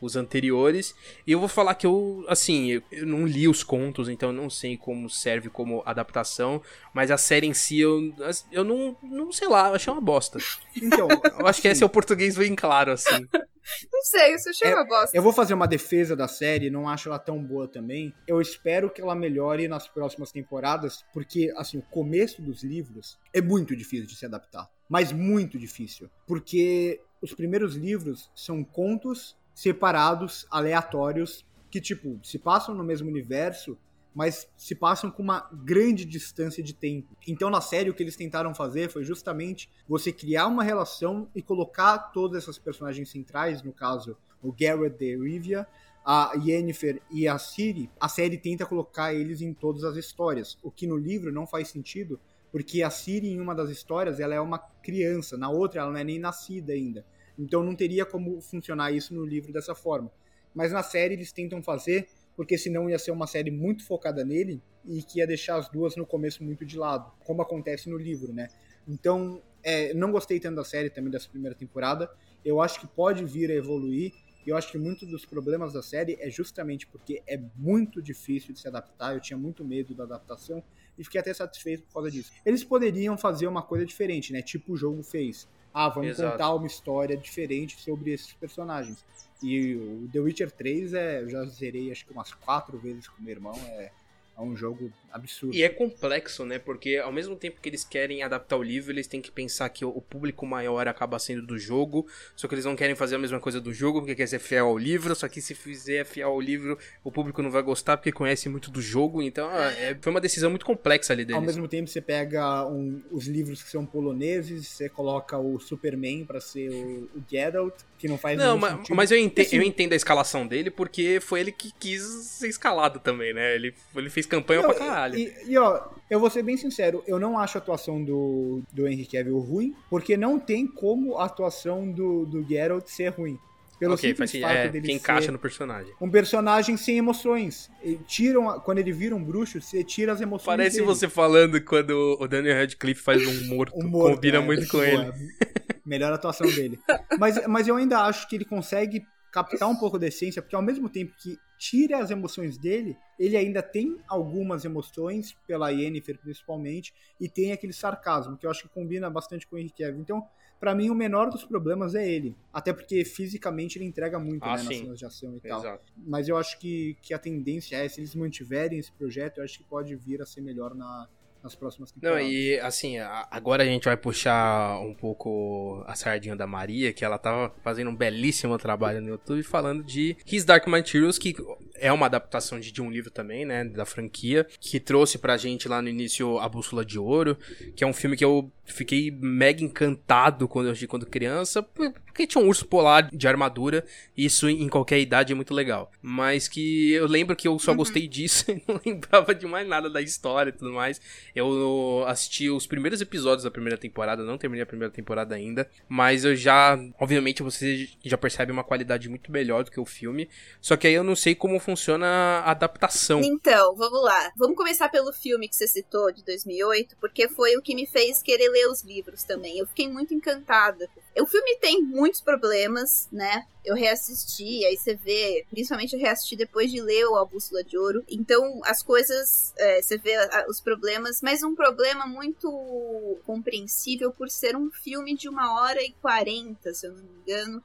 os anteriores. E eu vou falar que eu, assim, eu, não li os contos, então eu não sei como serve como adaptação. Mas a série em si, eu, eu não, não sei lá, eu achei uma bosta. Então, eu acho que esse é o português bem claro, assim. Não sei, isso achei é, uma bosta. Eu vou fazer uma defesa da série, não acho ela tão boa também. Eu espero que ela melhore nas próximas temporadas, porque, assim, o começo dos livros é muito difícil de se adaptar. Mas muito difícil. Porque os primeiros livros são contos separados, aleatórios, que, tipo, se passam no mesmo universo, mas se passam com uma grande distância de tempo. Então, na série, o que eles tentaram fazer foi justamente você criar uma relação e colocar todas essas personagens centrais, no caso, o Garrett de Rivia, a Yennefer e a Ciri, a série tenta colocar eles em todas as histórias, o que no livro não faz sentido, porque a Ciri, em uma das histórias, ela é uma criança, na outra, ela não é nem nascida ainda. Então não teria como funcionar isso no livro dessa forma. Mas na série eles tentam fazer, porque senão ia ser uma série muito focada nele e que ia deixar as duas no começo muito de lado, como acontece no livro, né? Então, é, não gostei tanto da série também dessa primeira temporada. Eu acho que pode vir a evoluir. E eu acho que muito dos problemas da série é justamente porque é muito difícil de se adaptar. Eu tinha muito medo da adaptação e fiquei até satisfeito por causa disso. Eles poderiam fazer uma coisa diferente, né? Tipo o jogo fez ah, vamos Exato. contar uma história diferente sobre esses personagens. E o The Witcher 3 é, eu já zerei acho que umas quatro vezes com meu irmão, é, é um jogo absurdo. E é complexo, né? Porque ao mesmo tempo que eles querem adaptar o livro, eles têm que pensar que o público maior acaba sendo do jogo. Só que eles não querem fazer a mesma coisa do jogo, porque quer ser fiel ao livro. Só que se fizer fiel ao livro, o público não vai gostar porque conhece muito do jogo. Então é, foi uma decisão muito complexa ali deles. Ao mesmo tempo, você pega um, os livros que são poloneses, você coloca o Superman para ser o, o Geralt, que não faz Não, mas, sentido. mas eu, entendo, assim, eu entendo a escalação dele porque foi ele que quis ser escalado também, né? Ele, ele fez campanha não, pra caralho. E, e, ó, eu vou ser bem sincero, eu não acho a atuação do, do Henry Cavill ruim, porque não tem como a atuação do, do Geralt ser ruim. Pelo ok, faz fato é, dele que encaixa no personagem. Um personagem sem emoções. E tiram, quando ele vira um bruxo, você tira as emoções Parece dele. você falando quando o Daniel Radcliffe faz um morto. um morto combina é, muito com ele. Melhor atuação dele. Mas, mas eu ainda acho que ele consegue captar um pouco da essência, porque ao mesmo tempo que tira as emoções dele, ele ainda tem algumas emoções, pela Yennefer principalmente, e tem aquele sarcasmo, que eu acho que combina bastante com o Henry Cavill. Então, para mim, o menor dos problemas é ele. Até porque fisicamente ele entrega muito ah, né, nas cenas de ação e Exato. tal. Mas eu acho que, que a tendência é, se eles mantiverem esse projeto, eu acho que pode vir a ser melhor na, nas próximas temporadas. Não, e assim, agora a gente vai puxar um pouco a sardinha da Maria, que ela tava fazendo um belíssimo trabalho no YouTube falando de His Dark Materials, que é uma adaptação de, de um livro também, né, da franquia, que trouxe pra gente lá no início A Bússola de Ouro, que é um filme que eu fiquei mega encantado quando eu assisti quando criança, porque tinha um urso polar de armadura, isso em qualquer idade é muito legal. Mas que eu lembro que eu só uhum. gostei disso e não lembrava de mais nada da história e tudo mais. Eu assisti os primeiros episódios da primeira temporada, não terminei a primeira temporada ainda, mas eu já, obviamente você já percebe uma qualidade muito melhor do que o filme, só que aí eu não sei como funciona a adaptação. Então, vamos lá. Vamos começar pelo filme que você citou, de 2008, porque foi o que me fez querer ler os livros também. Eu fiquei muito encantada. O filme tem muitos problemas, né? Eu reassisti, aí você vê, principalmente eu reassisti depois de ler o A Bússola de Ouro. Então, as coisas, é, você vê os problemas, mas um problema muito compreensível por ser um filme de uma hora e quarenta, se eu não me engano.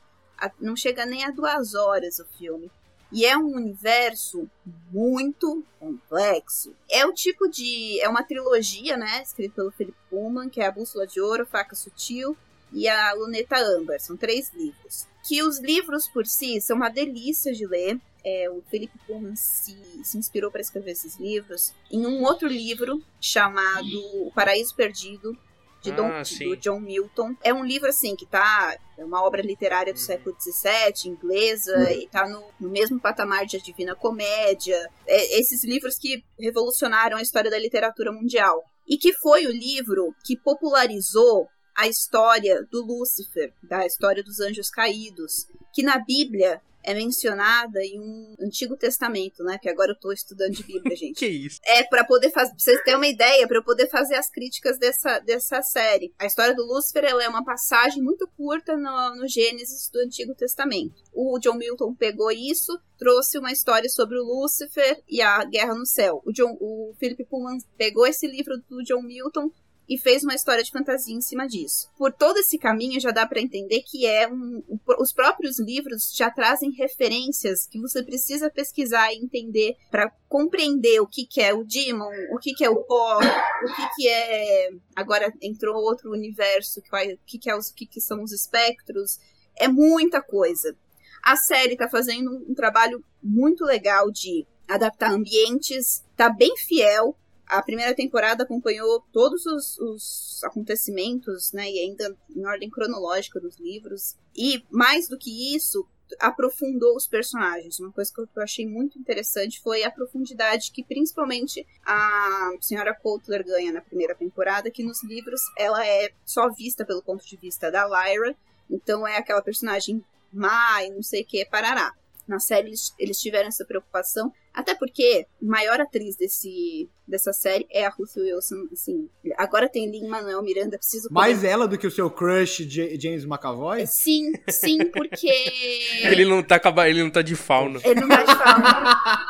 Não chega nem a duas horas o filme. E é um universo muito complexo. É o tipo de. É uma trilogia, né? Escrita pelo Philip Pullman, que é A Bússola de Ouro, Faca Sutil e A Luneta Âmbar. São três livros. Que os livros por si são uma delícia de ler. é, o Philip Pullman se, se inspirou para escrever esses livros em um outro livro chamado O Paraíso Perdido, de Ah, sim. do John Milton. É um livro, assim, que tá. É uma obra literária do século XVII, inglesa, e tá no, no mesmo patamar de A Divina Comédia. É, esses livros que revolucionaram a história da literatura mundial. E que foi o livro que popularizou a história do Lúcifer, da história dos anjos caídos, que na Bíblia é mencionada em um Antigo Testamento, né? Que agora eu tô estudando de Bíblia, gente. Que isso? É para poder fazer, pra vocês terem uma ideia, para eu poder fazer as críticas dessa, dessa série. A história do Lúcifer ela é uma passagem muito curta no, no Gênesis do Antigo Testamento. O John Milton pegou isso, trouxe uma história sobre o Lúcifer e a Guerra no Céu. O, John, o Philip Pullman pegou esse livro do John Milton e fez uma história de fantasia em cima disso. Por todo esse caminho já dá para entender que é um, os próprios livros já trazem referências que você precisa pesquisar e entender para compreender o que, que é o Demon, o que, que é o pó, o que, que é agora entrou outro universo o que, que é os, o que, que são os espectros. É muita coisa. A série tá fazendo um trabalho muito legal de adaptar ambientes, tá bem fiel a primeira temporada acompanhou todos os, os, acontecimentos, né, e ainda em ordem cronológica dos livros. E mais do que isso, aprofundou os personagens. Uma coisa que eu achei muito interessante foi a profundidade que principalmente a senhora Coulter ganha na primeira temporada, que nos livros ela é só vista pelo ponto de vista da Lyra, então é aquela personagem má e não sei o que, parará. Na série eles, eles tiveram essa preocupação, até porque a maior atriz desse, dessa série é a Ruth Wilson, assim. Agora tem Lin-Manuel Miranda, preciso... Mais ela do que o seu crush J James McAvoy? Sim, sim, porque... Ele não tá, ele não tá de fauna. Ele não vai de fauna.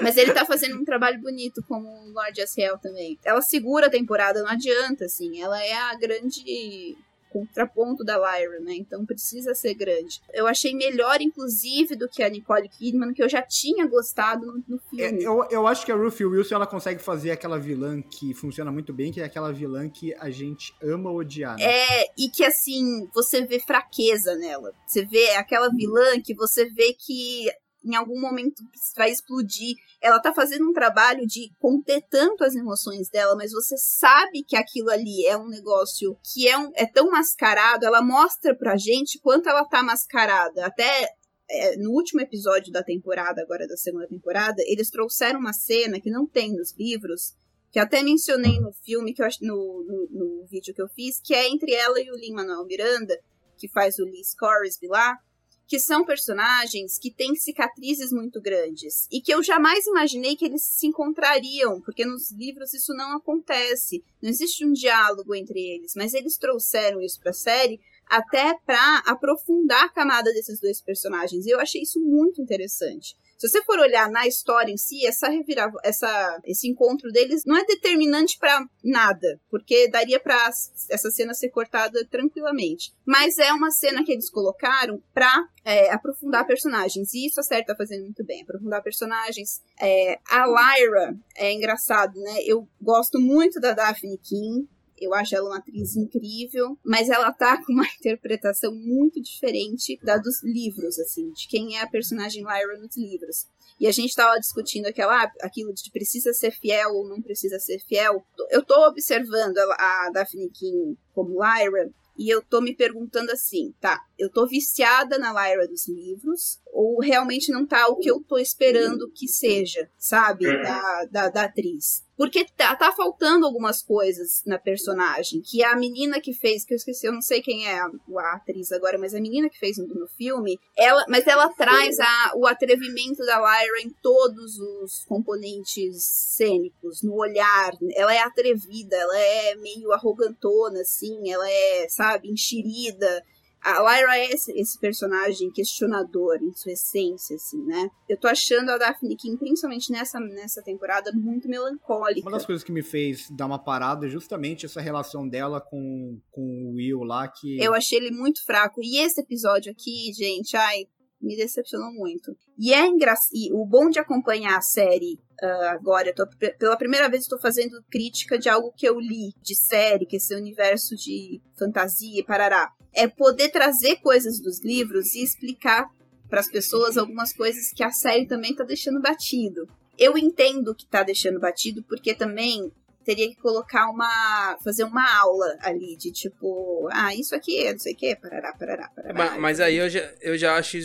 Mas ele tá fazendo um trabalho bonito como Lord Asriel também. Ela segura a temporada, não adianta, assim. Ela é a grande contraponto da Lyra, né? Então precisa ser grande. Eu achei melhor, inclusive, do que a Nicole Kidman, que eu já tinha gostado no, no É, filme. eu, eu acho que a Ruthie Wilson ela consegue fazer aquela vilã que funciona muito bem, que é aquela vilã que a gente ama odiar. Né? É, e que assim, você vê fraqueza nela. Você vê aquela vilã que você vê que em algum momento vai explodir. Ela tá fazendo um trabalho de conter tanto as emoções dela, mas você sabe que aquilo ali é um negócio que é, um, é tão mascarado. Ela mostra pra gente quanto ela tá mascarada. Até é, no último episódio da temporada, agora da segunda temporada, eles trouxeram uma cena que não tem nos livros, que até mencionei no filme, que eu no, no, no vídeo que eu fiz, que é entre ela e o Lin-Manuel Miranda, que faz o Lee Scoresby lá, que são personagens que têm cicatrizes muito grandes e que eu jamais imaginei que eles se encontrariam, porque nos livros isso não acontece, não existe um diálogo entre eles, mas eles trouxeram isso para a série até para aprofundar a camada desses dois personagens. E eu achei isso muito interessante. Se você for olhar na história em si, essa revirava, essa, esse encontro deles não é determinante para nada, porque daria para essa cena ser cortada tranquilamente. Mas é uma cena que eles colocaram para é, aprofundar personagens. E isso a série tá fazendo muito bem. Aprofundar personagens. É, a Lyra é engraçado, né? Eu gosto muito da Daphne King. Eu acho ela uma atriz incrível, mas ela tá com uma interpretação muito diferente da dos livros, assim, de quem é a personagem Lyra nos livros. E a gente tava discutindo aquela, ah, aquilo de precisa ser fiel ou não precisa ser fiel. Eu tô observando a, a Daphne King como Lyra e eu tô me perguntando assim, tá, eu tô viciada na Lyra dos livros, ou realmente não tá o que eu tô esperando que seja, sabe, da, da, da atriz. Porque tá, tá faltando algumas coisas na personagem, que a menina que fez, que eu esqueci, eu não sei quem é a, a atriz agora, mas a menina que fez no, filme, ela, mas ela traz a, o atrevimento da Lyra em todos os componentes cênicos, no olhar, ela é atrevida, ela é meio arrogantona, assim, ela é, sabe, enxerida, a Lyra é esse, esse, personagem questionador em sua essência, assim, né? Eu tô achando a Daphne King, principalmente nessa, nessa temporada, muito melancólica. Uma das coisas que me fez dar uma parada é justamente essa relação dela com, com o Will lá, que... Eu achei ele muito fraco. E esse episódio aqui, gente, ai, me decepcionou muito. E é engraçado. O bom de acompanhar a série uh, agora, tô, pela primeira vez estou fazendo crítica de algo que eu li de série, que é esse universo de fantasia e parará. É poder trazer coisas dos livros e explicar para as pessoas algumas coisas que a série também tá deixando batido. Eu entendo que tá deixando batido, porque também teria que colocar uma. fazer uma aula ali de tipo, ah, isso aqui é não sei o que, parará, parará, parará. Mas, mas, aí eu já, eu já acho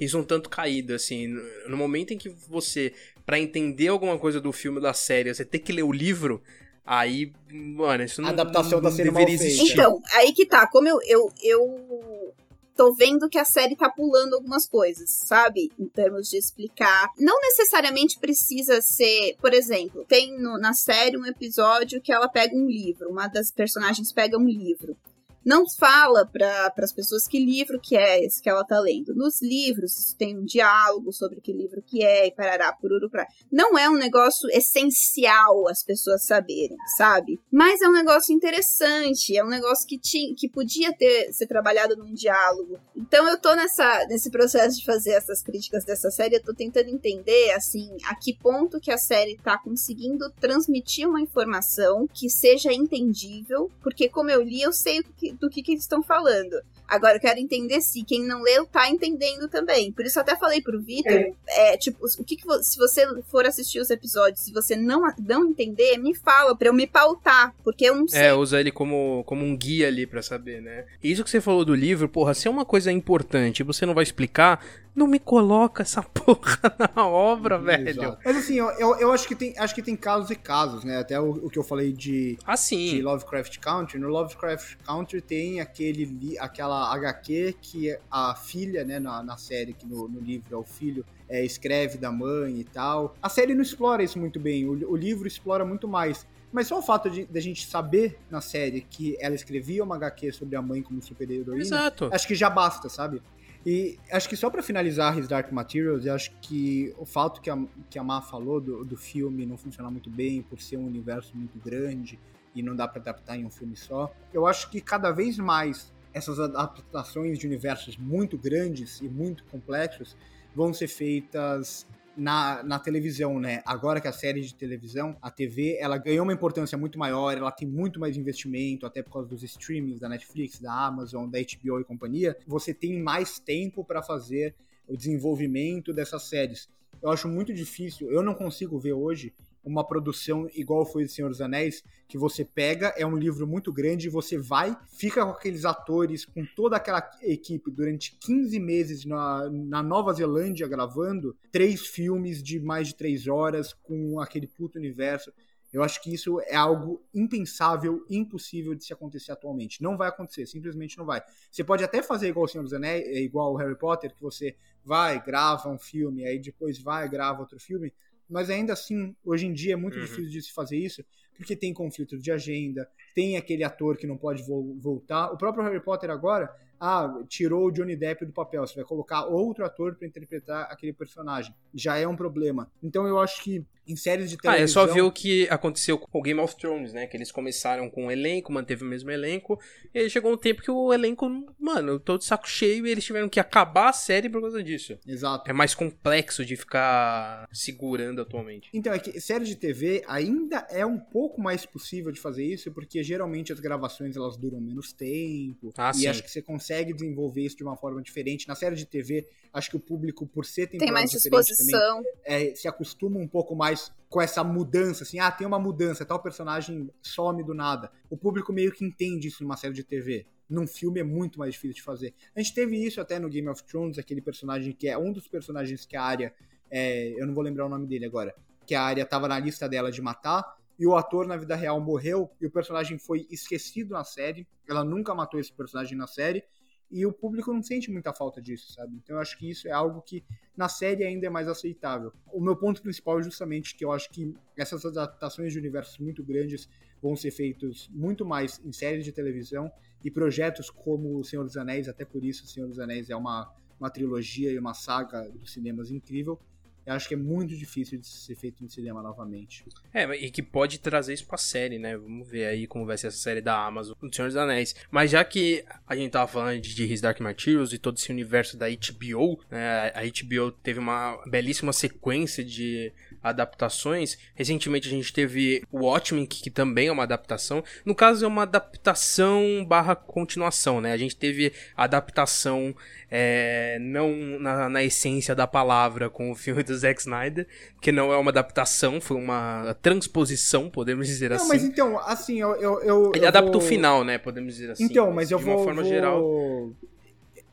isso um tanto caído, assim. No momento em que você, para entender alguma coisa do filme da série, você tem que ler o livro. Aí, mano, isso não, a adaptação não, não deveria existir. Então, aí que tá. Como eu, eu, eu tô vendo que a série tá pulando algumas coisas, sabe? Em termos de explicar. Não necessariamente precisa ser. Por exemplo, tem no, na série um episódio que ela pega um livro, uma das personagens pega um livro não fala para as pessoas que livro que é esse que ela tá lendo. Nos livros tem um diálogo sobre que livro que é e parará, pururu, pra... Não é um negócio essencial as pessoas saberem, sabe? Mas é um negócio interessante, é um negócio que, tinha, que podia ter ser trabalhado num diálogo. Então eu tô nessa, nesse processo de fazer essas críticas dessa série, eu tô tentando entender, assim, a que ponto que a série tá conseguindo transmitir uma informação que seja entendível, porque como eu li, eu sei o que do que, que eles estão falando. Agora eu quero entender se quem não leu tá entendendo também. Por isso eu até falei pro Vitor, é. é. tipo, o que, que se você for assistir os episódios, se você não não entender, me fala para eu me pautar, porque eu não sei. É, usa ele como, como um guia ali para saber, né? E isso que você falou do livro, porra, se é uma coisa importante, você não vai explicar, não me coloca essa porra na obra, velho. Exato. Mas assim, eu, eu, eu, acho, que tem, acho que tem casos e casos, né? Até o, o que eu falei de, ah, de Lovecraft Country. No Lovecraft Country tem aquele, aquela HQ que a filha, né, na, na série, que no, no livro é o filho, é, escreve da mãe e tal. A série não explora isso muito bem, o, o livro explora muito mais. Mas só o fato de, de, a gente saber na série que ela escrevia uma HQ sobre a mãe como super-heroína, acho que já basta, sabe? E acho que só para finalizar His Dark Materials, eu acho que o fato que a, que a Má falou do, do filme não funcionar muito bem por ser um universo muito grande e não dá para adaptar em um filme só, eu acho que cada vez mais essas adaptações de universos muito grandes e muito complexos vão ser feitas na, na televisão, né? Agora que a série de televisão, a TV, ela ganhou uma importância muito maior, ela tem muito mais investimento, até por causa dos streamings da Netflix, da Amazon, da HBO e companhia. Você tem mais tempo para fazer o desenvolvimento dessas séries. Eu acho muito difícil, eu não consigo ver hoje uma produção igual foi o Senhor dos Anéis, que você pega, é um livro muito grande, você vai, fica com aqueles atores, com toda aquela equipe durante 15 meses na, na Nova Zelândia gravando três filmes de mais de três horas com aquele puto universo. Eu acho que isso é algo impensável, impossível de se acontecer atualmente. Não vai acontecer, simplesmente não vai. Você pode até fazer igual o Senhor dos Anéis, igual o Harry Potter, que você vai, grava um filme, aí depois vai, grava outro filme mas ainda assim, hoje em dia é muito uhum. difícil de se fazer isso, porque tem conflito de agenda, tem aquele ator que não pode vo voltar. O próprio Harry Potter agora, ah, tirou o Johnny Depp do papel, você vai colocar outro ator para interpretar aquele personagem. Já é um problema. Então eu acho que em séries de televisão... Ah, é só ver o que aconteceu com o Game of Thrones, né? Que eles começaram com um elenco, manteve o mesmo elenco, e aí chegou um tempo que o elenco, mano, todo saco cheio e eles tiveram que acabar a série por causa disso. Exato. É mais complexo de ficar segurando atualmente. Então, é que série de TV ainda é um pouco mais possível de fazer isso, porque geralmente as gravações elas duram menos tempo, ah, e sim. acho que você consegue desenvolver isso de uma forma diferente. Na série de TV, acho que o público, por ser tem mais disposição, também, é, se acostuma um pouco mais com essa mudança, assim, ah, tem uma mudança, tal personagem some do nada. O público meio que entende isso numa série de TV. Num filme é muito mais difícil de fazer. A gente teve isso até no Game of Thrones, aquele personagem que é um dos personagens que a área, é, eu não vou lembrar o nome dele agora, que a área tava na lista dela de matar, e o ator na vida real morreu, e o personagem foi esquecido na série. Ela nunca matou esse personagem na série, e o público não sente muita falta disso, sabe? Então eu acho que isso é algo que na série ainda é mais aceitável. O meu ponto principal é justamente que eu acho que essas adaptações de universos muito grandes vão ser feitos muito mais em séries de televisão e projetos como O Senhor dos Anéis, até por isso O Senhor dos Anéis é uma, uma trilogia e uma saga dos cinemas incrível eu acho que é muito difícil de ser feito no cinema novamente. É, e que pode trazer isso pra série, né? Vamos ver aí como vai ser essa série da Amazon, do Senhor dos Anéis. Mas já que a gente tava falando de His Dark Materials e todo esse universo da HBO, né? A HBO teve uma belíssima sequência de adaptações. Recentemente a gente teve o Watchmen, que, que também é uma adaptação. No caso, é uma adaptação barra continuação, né? A gente teve adaptação é, não na, na, essência da palavra com o filme do Zack Snyder, que não é uma adaptação, foi uma transposição, podemos dizer não, assim. Mas então, assim, eu. eu, eu Ele eu adapta vou... o final, né? Podemos dizer assim. Então, mas eu de vou. uma forma vou... geral.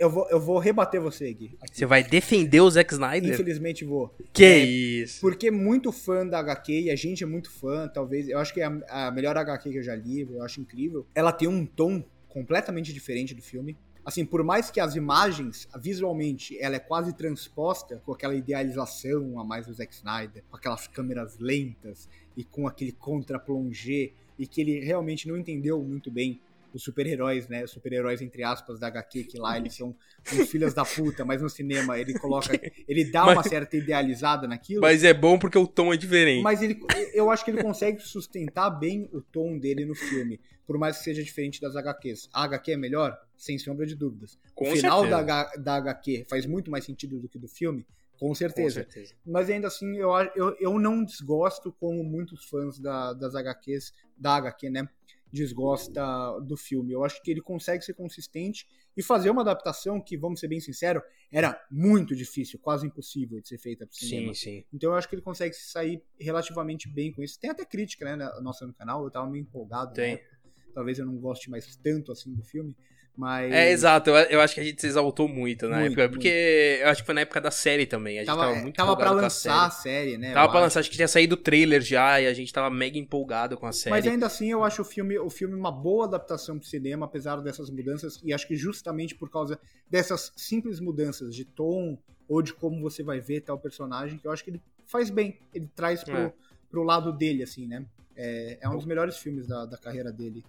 Eu vou, eu vou rebater você, Gui. aqui. Você vai defender o Zack Snyder? Infelizmente vou. Que É, isso? Porque muito fã da HQ, e a gente é muito fã, talvez. Eu acho que é a, a melhor HQ que eu já li, eu acho incrível. Ela tem um tom completamente diferente do filme. Assim, por mais que as imagens, visualmente, ela é quase transposta com aquela idealização a mais do Zack Snyder, com aquelas câmeras lentas e com aquele contra-plongé, e que ele realmente não entendeu muito bem os super-heróis, né? Os super-heróis, entre aspas, da HQ, que lá eles são uns filhos da puta, mas no cinema ele coloca. Ele dá Mas- uma certa idealizada naquilo. Mas é bom porque o tom é diferente. Mas ele, eu acho que ele consegue sustentar bem o tom dele no filme, por mais que seja diferente das HQs. A HQ é melhor? Sem sombra de dúvidas. Com o final da, certeza. Da HQ faz muito mais sentido do que do filme? Com Com certeza. certeza. Mas ainda assim, eu, eu, eu não desgosto como muitos fãs da, das HQs, da HQ, né? Desgosta do filme. Eu acho que ele consegue ser consistente e fazer uma adaptação que, vamos ser bem sinceros, era muito difícil, quase impossível de ser feita pro cinema. Sim, sim. Então eu acho que ele consegue se sair relativamente bem com isso. Tem até crítica, né, nossa no canal, eu tava meio empolgado. Tem. época. Talvez eu não goste mais tanto assim do filme, mas É, exato. Eu, eu acho que a gente se exaltou muito na Muito, época. Porque eu acho que foi na época da série também. A gente tava, tava, é, muito tava pra com a lançar a série. série, né? Tava pra acho. lançar, acho que tinha saído o trailer já e a gente tava mega empolgado com a série. Mas ainda assim eu acho o filme, o filme uma boa adaptação pro cinema, apesar dessas mudanças, e acho que justamente por causa dessas simples mudanças de tom ou de como você vai ver tal personagem, que eu acho que ele faz bem. Ele traz pro, É. pro lado dele, assim, né? É, é um dos melhores filmes da, da carreira dele.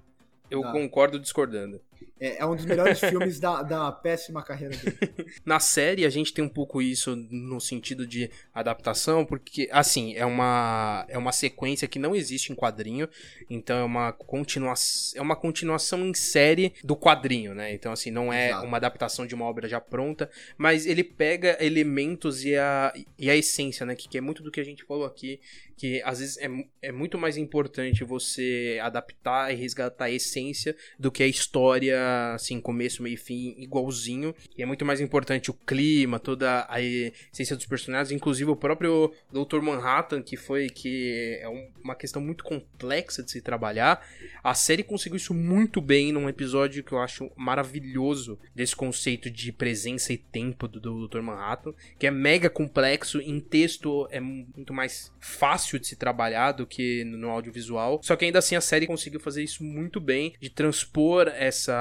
Eu concordo discordando. É, é um dos melhores filmes da, da péssima carreira dele. Na série, a gente tem um pouco isso no sentido de adaptação, porque, assim, é uma, é uma sequência que não existe em quadrinho, então é uma, continua é uma continuação em série do quadrinho, né? Então, assim, não é Exato. uma adaptação de uma obra já pronta, mas ele pega elementos e a, e a essência, né? Que, que é muito do que a gente falou aqui, que às vezes é, é muito mais importante você adaptar e resgatar a essência do que a história, assim, começo, meio e fim, igualzinho. E é muito mais importante o clima, toda a essência dos personagens, inclusive o próprio Dr. Manhattan, que foi que é um- uma questão muito complexa de se trabalhar. A série conseguiu isso muito bem num episódio que eu acho maravilhoso desse conceito de presença e tempo do Dr. Manhattan, que é mega complexo, em texto é muito mais fácil de se trabalhar do que no audiovisual. Só que ainda assim a série conseguiu fazer isso muito bem, de transpor essa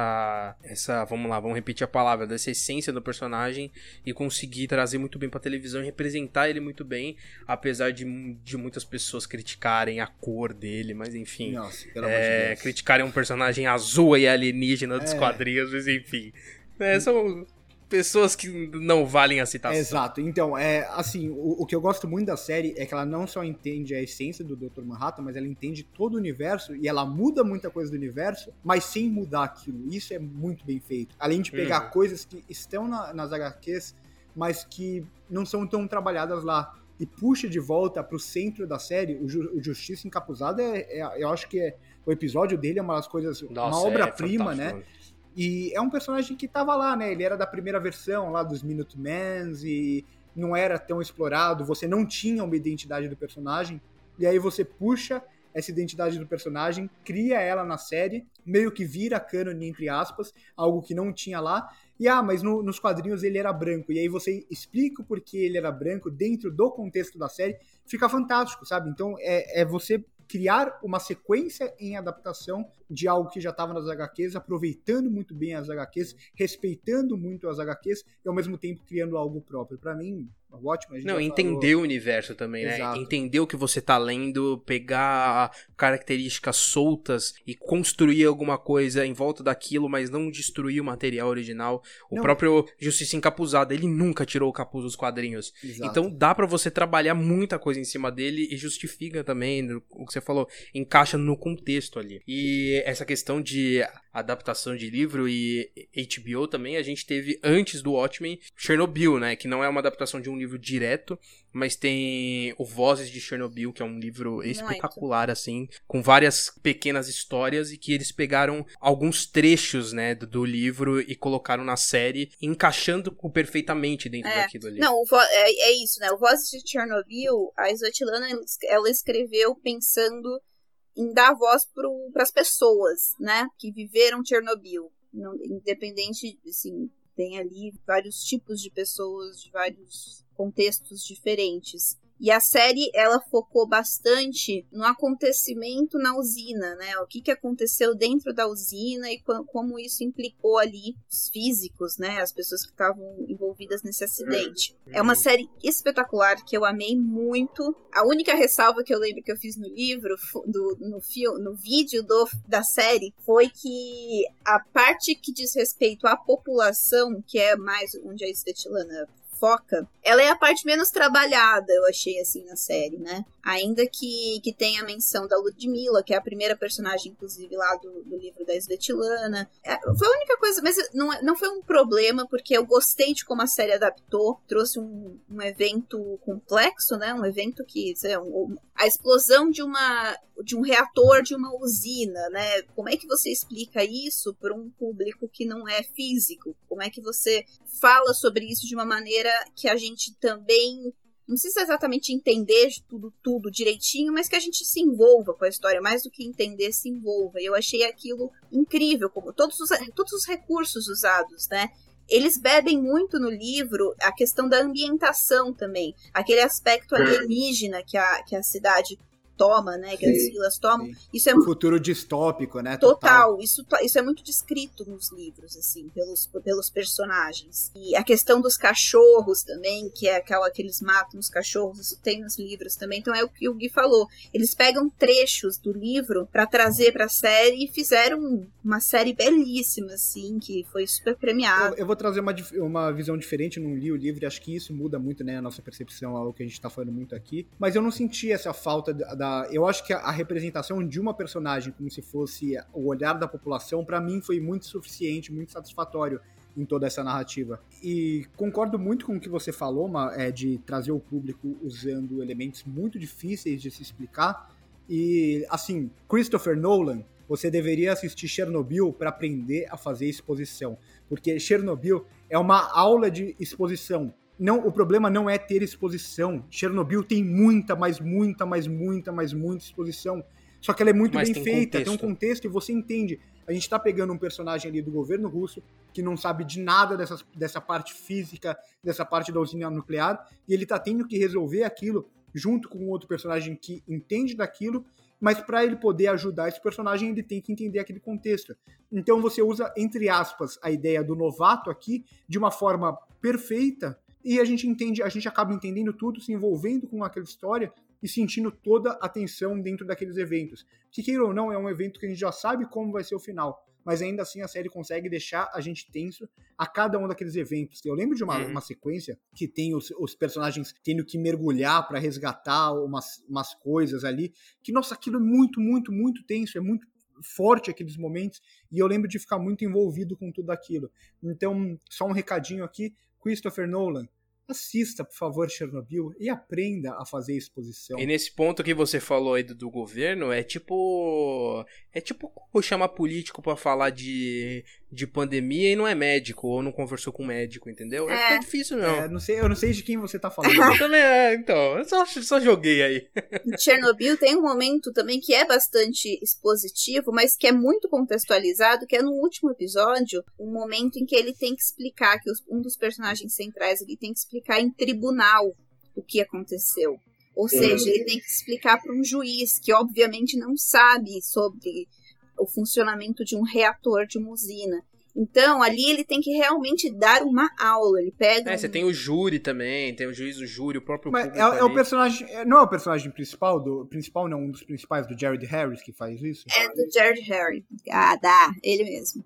essa, vamos lá, vamos repetir a palavra, dessa essência do personagem e conseguir trazer muito bem pra televisão e representar ele muito bem, apesar de, de muitas pessoas criticarem a cor dele, mas enfim. Nossa, pelo amor de É, Deus. criticarem um personagem azul e alienígena dos É. quadrinhos, mas enfim. É, são pessoas que não valem a citação. Exato. Então, é assim, o, o que eu gosto muito da série é que ela não só entende a essência do Dr. Manhattan, mas ela entende todo o universo e ela muda muita coisa do universo, mas sem mudar aquilo. Isso é muito bem feito. Além de pegar Uhum. coisas que estão na- nas HQs, mas que não são tão trabalhadas lá. E puxa de volta pro centro da série, o, Ju- o Justiça Encapuzada, é, é- eu acho que é, o episódio dele é uma das coisas, Nossa, uma é obra-prima, né? E é um personagem que tava lá, né? Ele era da primeira versão lá dos Minutemans e não era tão explorado, você não tinha uma identidade do personagem. E aí você puxa essa identidade do personagem, cria ela na série, meio que vira canon entre aspas, algo que não tinha lá. E ah, mas no- nos quadrinhos ele era branco. E aí você explica o porquê ele era branco dentro do contexto da série, fica fantástico, sabe? Então é, é você criar uma sequência em adaptação de algo que já estava nas HQs, aproveitando muito bem as HQs, respeitando muito as HQs e ao mesmo tempo criando algo próprio. Pra mim, ótimo. Não, entender o universo também, né? Exato. Entender o que você tá lendo, pegar características soltas e construir alguma coisa em volta daquilo, mas não destruir o material original. O Não. próprio Justiça Encapuzada, ele nunca tirou o capuz dos quadrinhos. Falou. Exato. Então dá pra você trabalhar muita coisa em cima dele e justifica também o que você falou, encaixa no contexto ali. E essa questão de adaptação de livro e HBO também, a gente teve antes do Watchmen Chernobyl, né? Que não é uma adaptação de um livro direto, mas tem o Vozes de Chernobyl, que é um livro espetacular, assim, com várias pequenas histórias e que eles pegaram alguns trechos, né, do, do livro e colocaram na série, encaixando perfeitamente dentro é. daquilo ali. Não, é, é, isso, né? O Vozes de Chernobyl, a Svetlana, ela escreveu pensando em dar voz para as pessoas, né, que viveram Chernobyl. Não, independente, assim, tem ali vários tipos de pessoas, de vários contextos diferentes. E a série, ela focou bastante no acontecimento na usina, né? O que, que aconteceu dentro da usina e como isso implicou ali os físicos, né? As pessoas que estavam envolvidas nesse acidente. É uma série espetacular que eu amei muito. A única ressalva que eu lembro que eu fiz no livro, do, no, filme, no vídeo do, da série, foi que a parte que diz respeito à população, que é mais onde a Svetlana foca, ela é a parte menos trabalhada, eu achei, assim, na série, né? Ainda que, que tenha a menção da Ludmilla, que é a primeira personagem, inclusive, lá do, do livro da Svetlana. É, foi a única coisa, mas não, é, não foi um problema, porque eu gostei de como a série adaptou, trouxe um, um evento complexo, né? Um evento que, sei lá, um, a explosão de uma de um reator de uma usina, né? Como é que você explica isso para um público que não é físico? Como é que você fala sobre isso de uma maneira que a gente também não precisa exatamente entender tudo, tudo direitinho, mas que a gente se envolva com a história, mais do que entender, se envolva. E eu achei aquilo incrível, como todos os, todos os recursos usados, né? Eles bebem muito no livro a questão da ambientação também, aquele aspecto alienígena que a, que a cidade toma, né? Que sim, as vilas tomam. Sim. Isso é um futuro distópico, né? Total. total. Isso, isso é muito descrito nos livros, assim, pelos, pelos personagens. E a questão dos cachorros também, que é aquela que eles matam os cachorros, isso tem nos livros também. Então é o que o Gui falou. Eles pegam trechos do livro para trazer para a série e fizeram uma série belíssima, assim, que foi super premiada. Eu, eu, vou trazer uma, uma visão diferente, não li o livro e acho que isso muda muito, né, a nossa percepção ao que a gente tá falando muito aqui. Mas eu não senti essa falta da, da eu acho que a, a, representação de uma personagem como se fosse o olhar da população, para mim foi muito suficiente, muito satisfatório em toda essa narrativa. E concordo muito com o que você falou, é, de trazer o público usando elementos muito difíceis de se explicar. E, assim, Christopher Nolan, você deveria assistir Chernobyl para aprender a fazer exposição. Porque Chernobyl é uma aula de exposição não, o problema não é ter exposição. Chernobyl tem muita, mas muita, mas muita, mas muita exposição. Só que ela é muito mas bem tem feita, contexto. tem um contexto e você entende. A gente tá pegando um personagem ali do governo russo que não sabe de nada dessas, dessa parte física, dessa parte da usina nuclear, e ele tá tendo que resolver aquilo junto com outro personagem que entende daquilo, mas para ele poder ajudar esse personagem, ele tem que entender aquele contexto. Então você usa, entre aspas, a ideia do novato aqui de uma forma perfeita e a gente entende, a gente acaba entendendo tudo, se envolvendo com aquela história e sentindo toda a tensão dentro daqueles eventos. Que queira ou não, é um evento que a gente já sabe como vai ser o final, mas ainda assim a série consegue deixar a gente tenso a cada um daqueles eventos. Eu lembro de uma, uhum. uma sequência que tem os, os, personagens tendo que mergulhar para resgatar umas, umas coisas ali, que nossa, aquilo é muito, muito, muito tenso, é muito forte aqueles momentos e eu lembro de ficar muito envolvido com tudo aquilo. Então, só um recadinho aqui, Christopher Nolan, assista, por favor, Chernobyl e aprenda a fazer exposição. E nesse ponto que você falou aí do, do governo, é tipo. É tipo chamar político para falar de, de pandemia e não é médico, ou não conversou com médico, entendeu? É, é difícil mesmo. É, não sei, eu não sei de quem você tá falando. eu também é, então. Eu só, só joguei aí. Chernobyl tem um momento também que é bastante expositivo, mas que é muito contextualizado, que é no último episódio, um momento em que ele tem que explicar, que os, um dos personagens centrais ele tem que explicar explicar em tribunal o que aconteceu. Ou seja, ele tem que explicar para um juiz que, obviamente, não sabe sobre o funcionamento de um reator de uma usina. Então, ali ele tem que realmente dar uma aula. Ele pega. É, um... você tem o júri também, tem o juiz, o júri, o próprio. Mas é, é, o personagem. É, não é o personagem principal do. Principal, não, um dos principais do Jared Harris que faz isso? É do Jared Harris. Ah, dá, ele mesmo.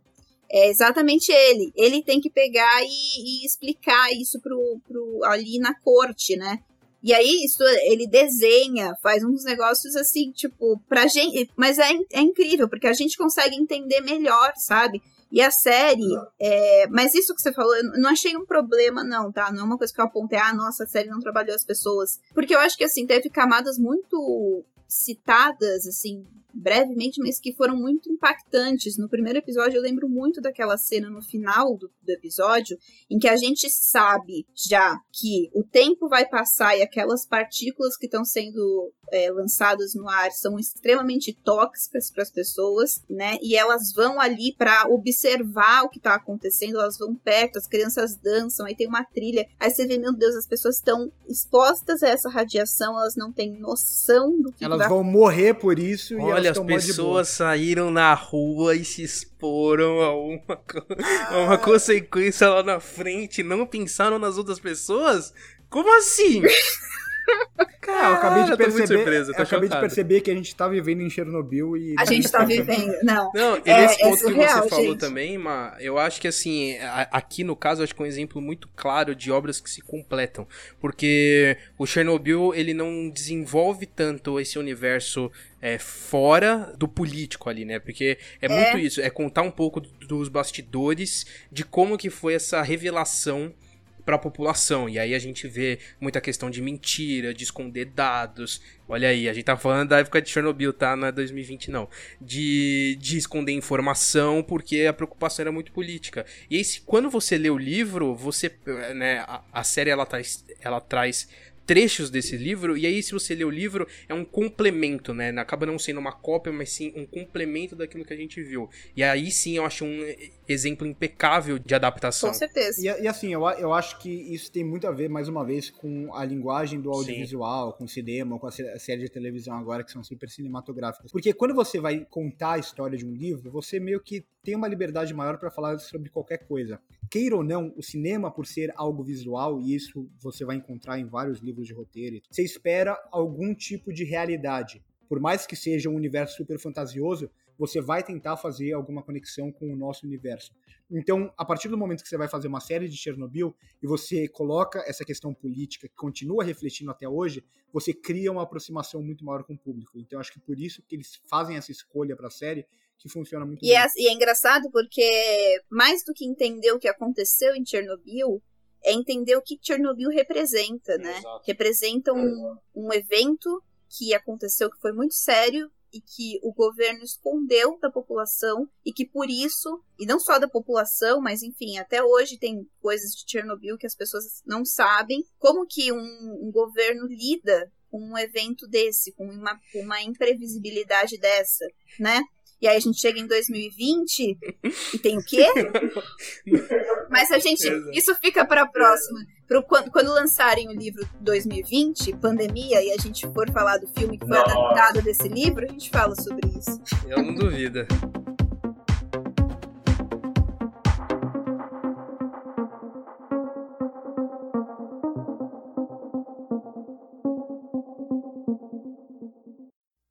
É exatamente ele. Ele tem que pegar e, e explicar isso pro, pro, ali na corte, né? E aí, isso, ele desenha, faz uns negócios assim, tipo, pra gente. Mas é, é incrível, porque a gente consegue entender melhor, sabe? E a série, é, mas isso que você falou, eu não achei um problema, não, tá? Não é uma coisa que eu apontei, ah, nossa, a série não trabalhou as pessoas. Porque eu acho que, assim, teve camadas muito citadas, assim, brevemente, mas que foram muito impactantes. No primeiro episódio, eu lembro muito daquela cena no final do, do, episódio, em que a gente sabe já que o tempo vai passar e aquelas partículas que estão sendo é, lançadas no ar são extremamente tóxicas para as pessoas, né? E elas vão ali para observar o que está acontecendo, elas vão perto, as crianças dançam, aí tem uma trilha, aí você vê, meu Deus, as pessoas estão expostas a essa radiação, elas não têm noção do que Elas vai... vão morrer por isso Olha, as pessoas saíram na rua e se exporam a uma, a uma consequência lá na frente, não pensaram nas outras pessoas? Como assim? Cara, eu acabei de perceber. Surpresa, eu acabei de perceber que a gente tá vivendo em Chernobyl e. A gente tá vivendo, não. Não, e é, nesse ponto é surreal, que você falou também, Ma, eu acho que assim, aqui no caso, acho que é um exemplo muito claro de obras que se completam. Porque o Chernobyl, ele não desenvolve tanto esse universo é, fora do político ali, né? Porque é, é, muito isso, é contar um pouco dos bastidores de como que foi essa revelação para a população. E aí a gente vê muita questão de mentira, de esconder dados. Olha aí, a gente tá falando da época de Chernobyl, tá? Não é 2020 não. De, de esconder informação porque a preocupação era muito política. E aí, se, quando você lê o livro, você, né, a, a série ela traz, ela traz trechos desse livro, e aí se você lê o livro, é um complemento, né? Acaba não sendo uma cópia, mas sim um complemento daquilo que a gente viu. E aí sim eu acho um exemplo impecável de adaptação. Com certeza. E, e assim, eu, eu acho que isso tem muito a ver, mais uma vez, com a linguagem do audiovisual, sim. com o cinema, com a série de televisão agora, que são super cinematográficas. Porque quando você vai contar a história de um livro, você meio que tem uma liberdade maior para falar sobre qualquer coisa. Queira ou não, o cinema, por ser algo visual, e isso você vai encontrar em vários livros de roteiro, você espera algum tipo de realidade. Por mais que seja um universo super fantasioso, você vai tentar fazer alguma conexão com o nosso universo. Então, a partir do momento que você vai fazer uma série de Chernobyl e você coloca essa questão política que continua refletindo até hoje, você cria uma aproximação muito maior com o público. Então, acho que por isso que eles fazem essa escolha para a série que funciona muito e bem. É, e é engraçado porque mais do que entender o que aconteceu em Chernobyl, é entender o que Chernobyl representa, né? Exato. Representa um, um evento que aconteceu que foi muito sério e que o governo escondeu da população e que por isso, e não só da população, mas enfim, até hoje tem coisas de Chernobyl que as pessoas não sabem, como que um, um governo lida com um evento desse, com uma, uma imprevisibilidade dessa, né? E aí a gente chega em 2020 e tem o quê? Mas a gente. Isso fica para a próxima. Pro, quando, quando, lançarem o livro 2020, pandemia, e a gente for falar do filme que foi Nossa. adaptado desse livro, a gente fala sobre isso. Eu não duvido.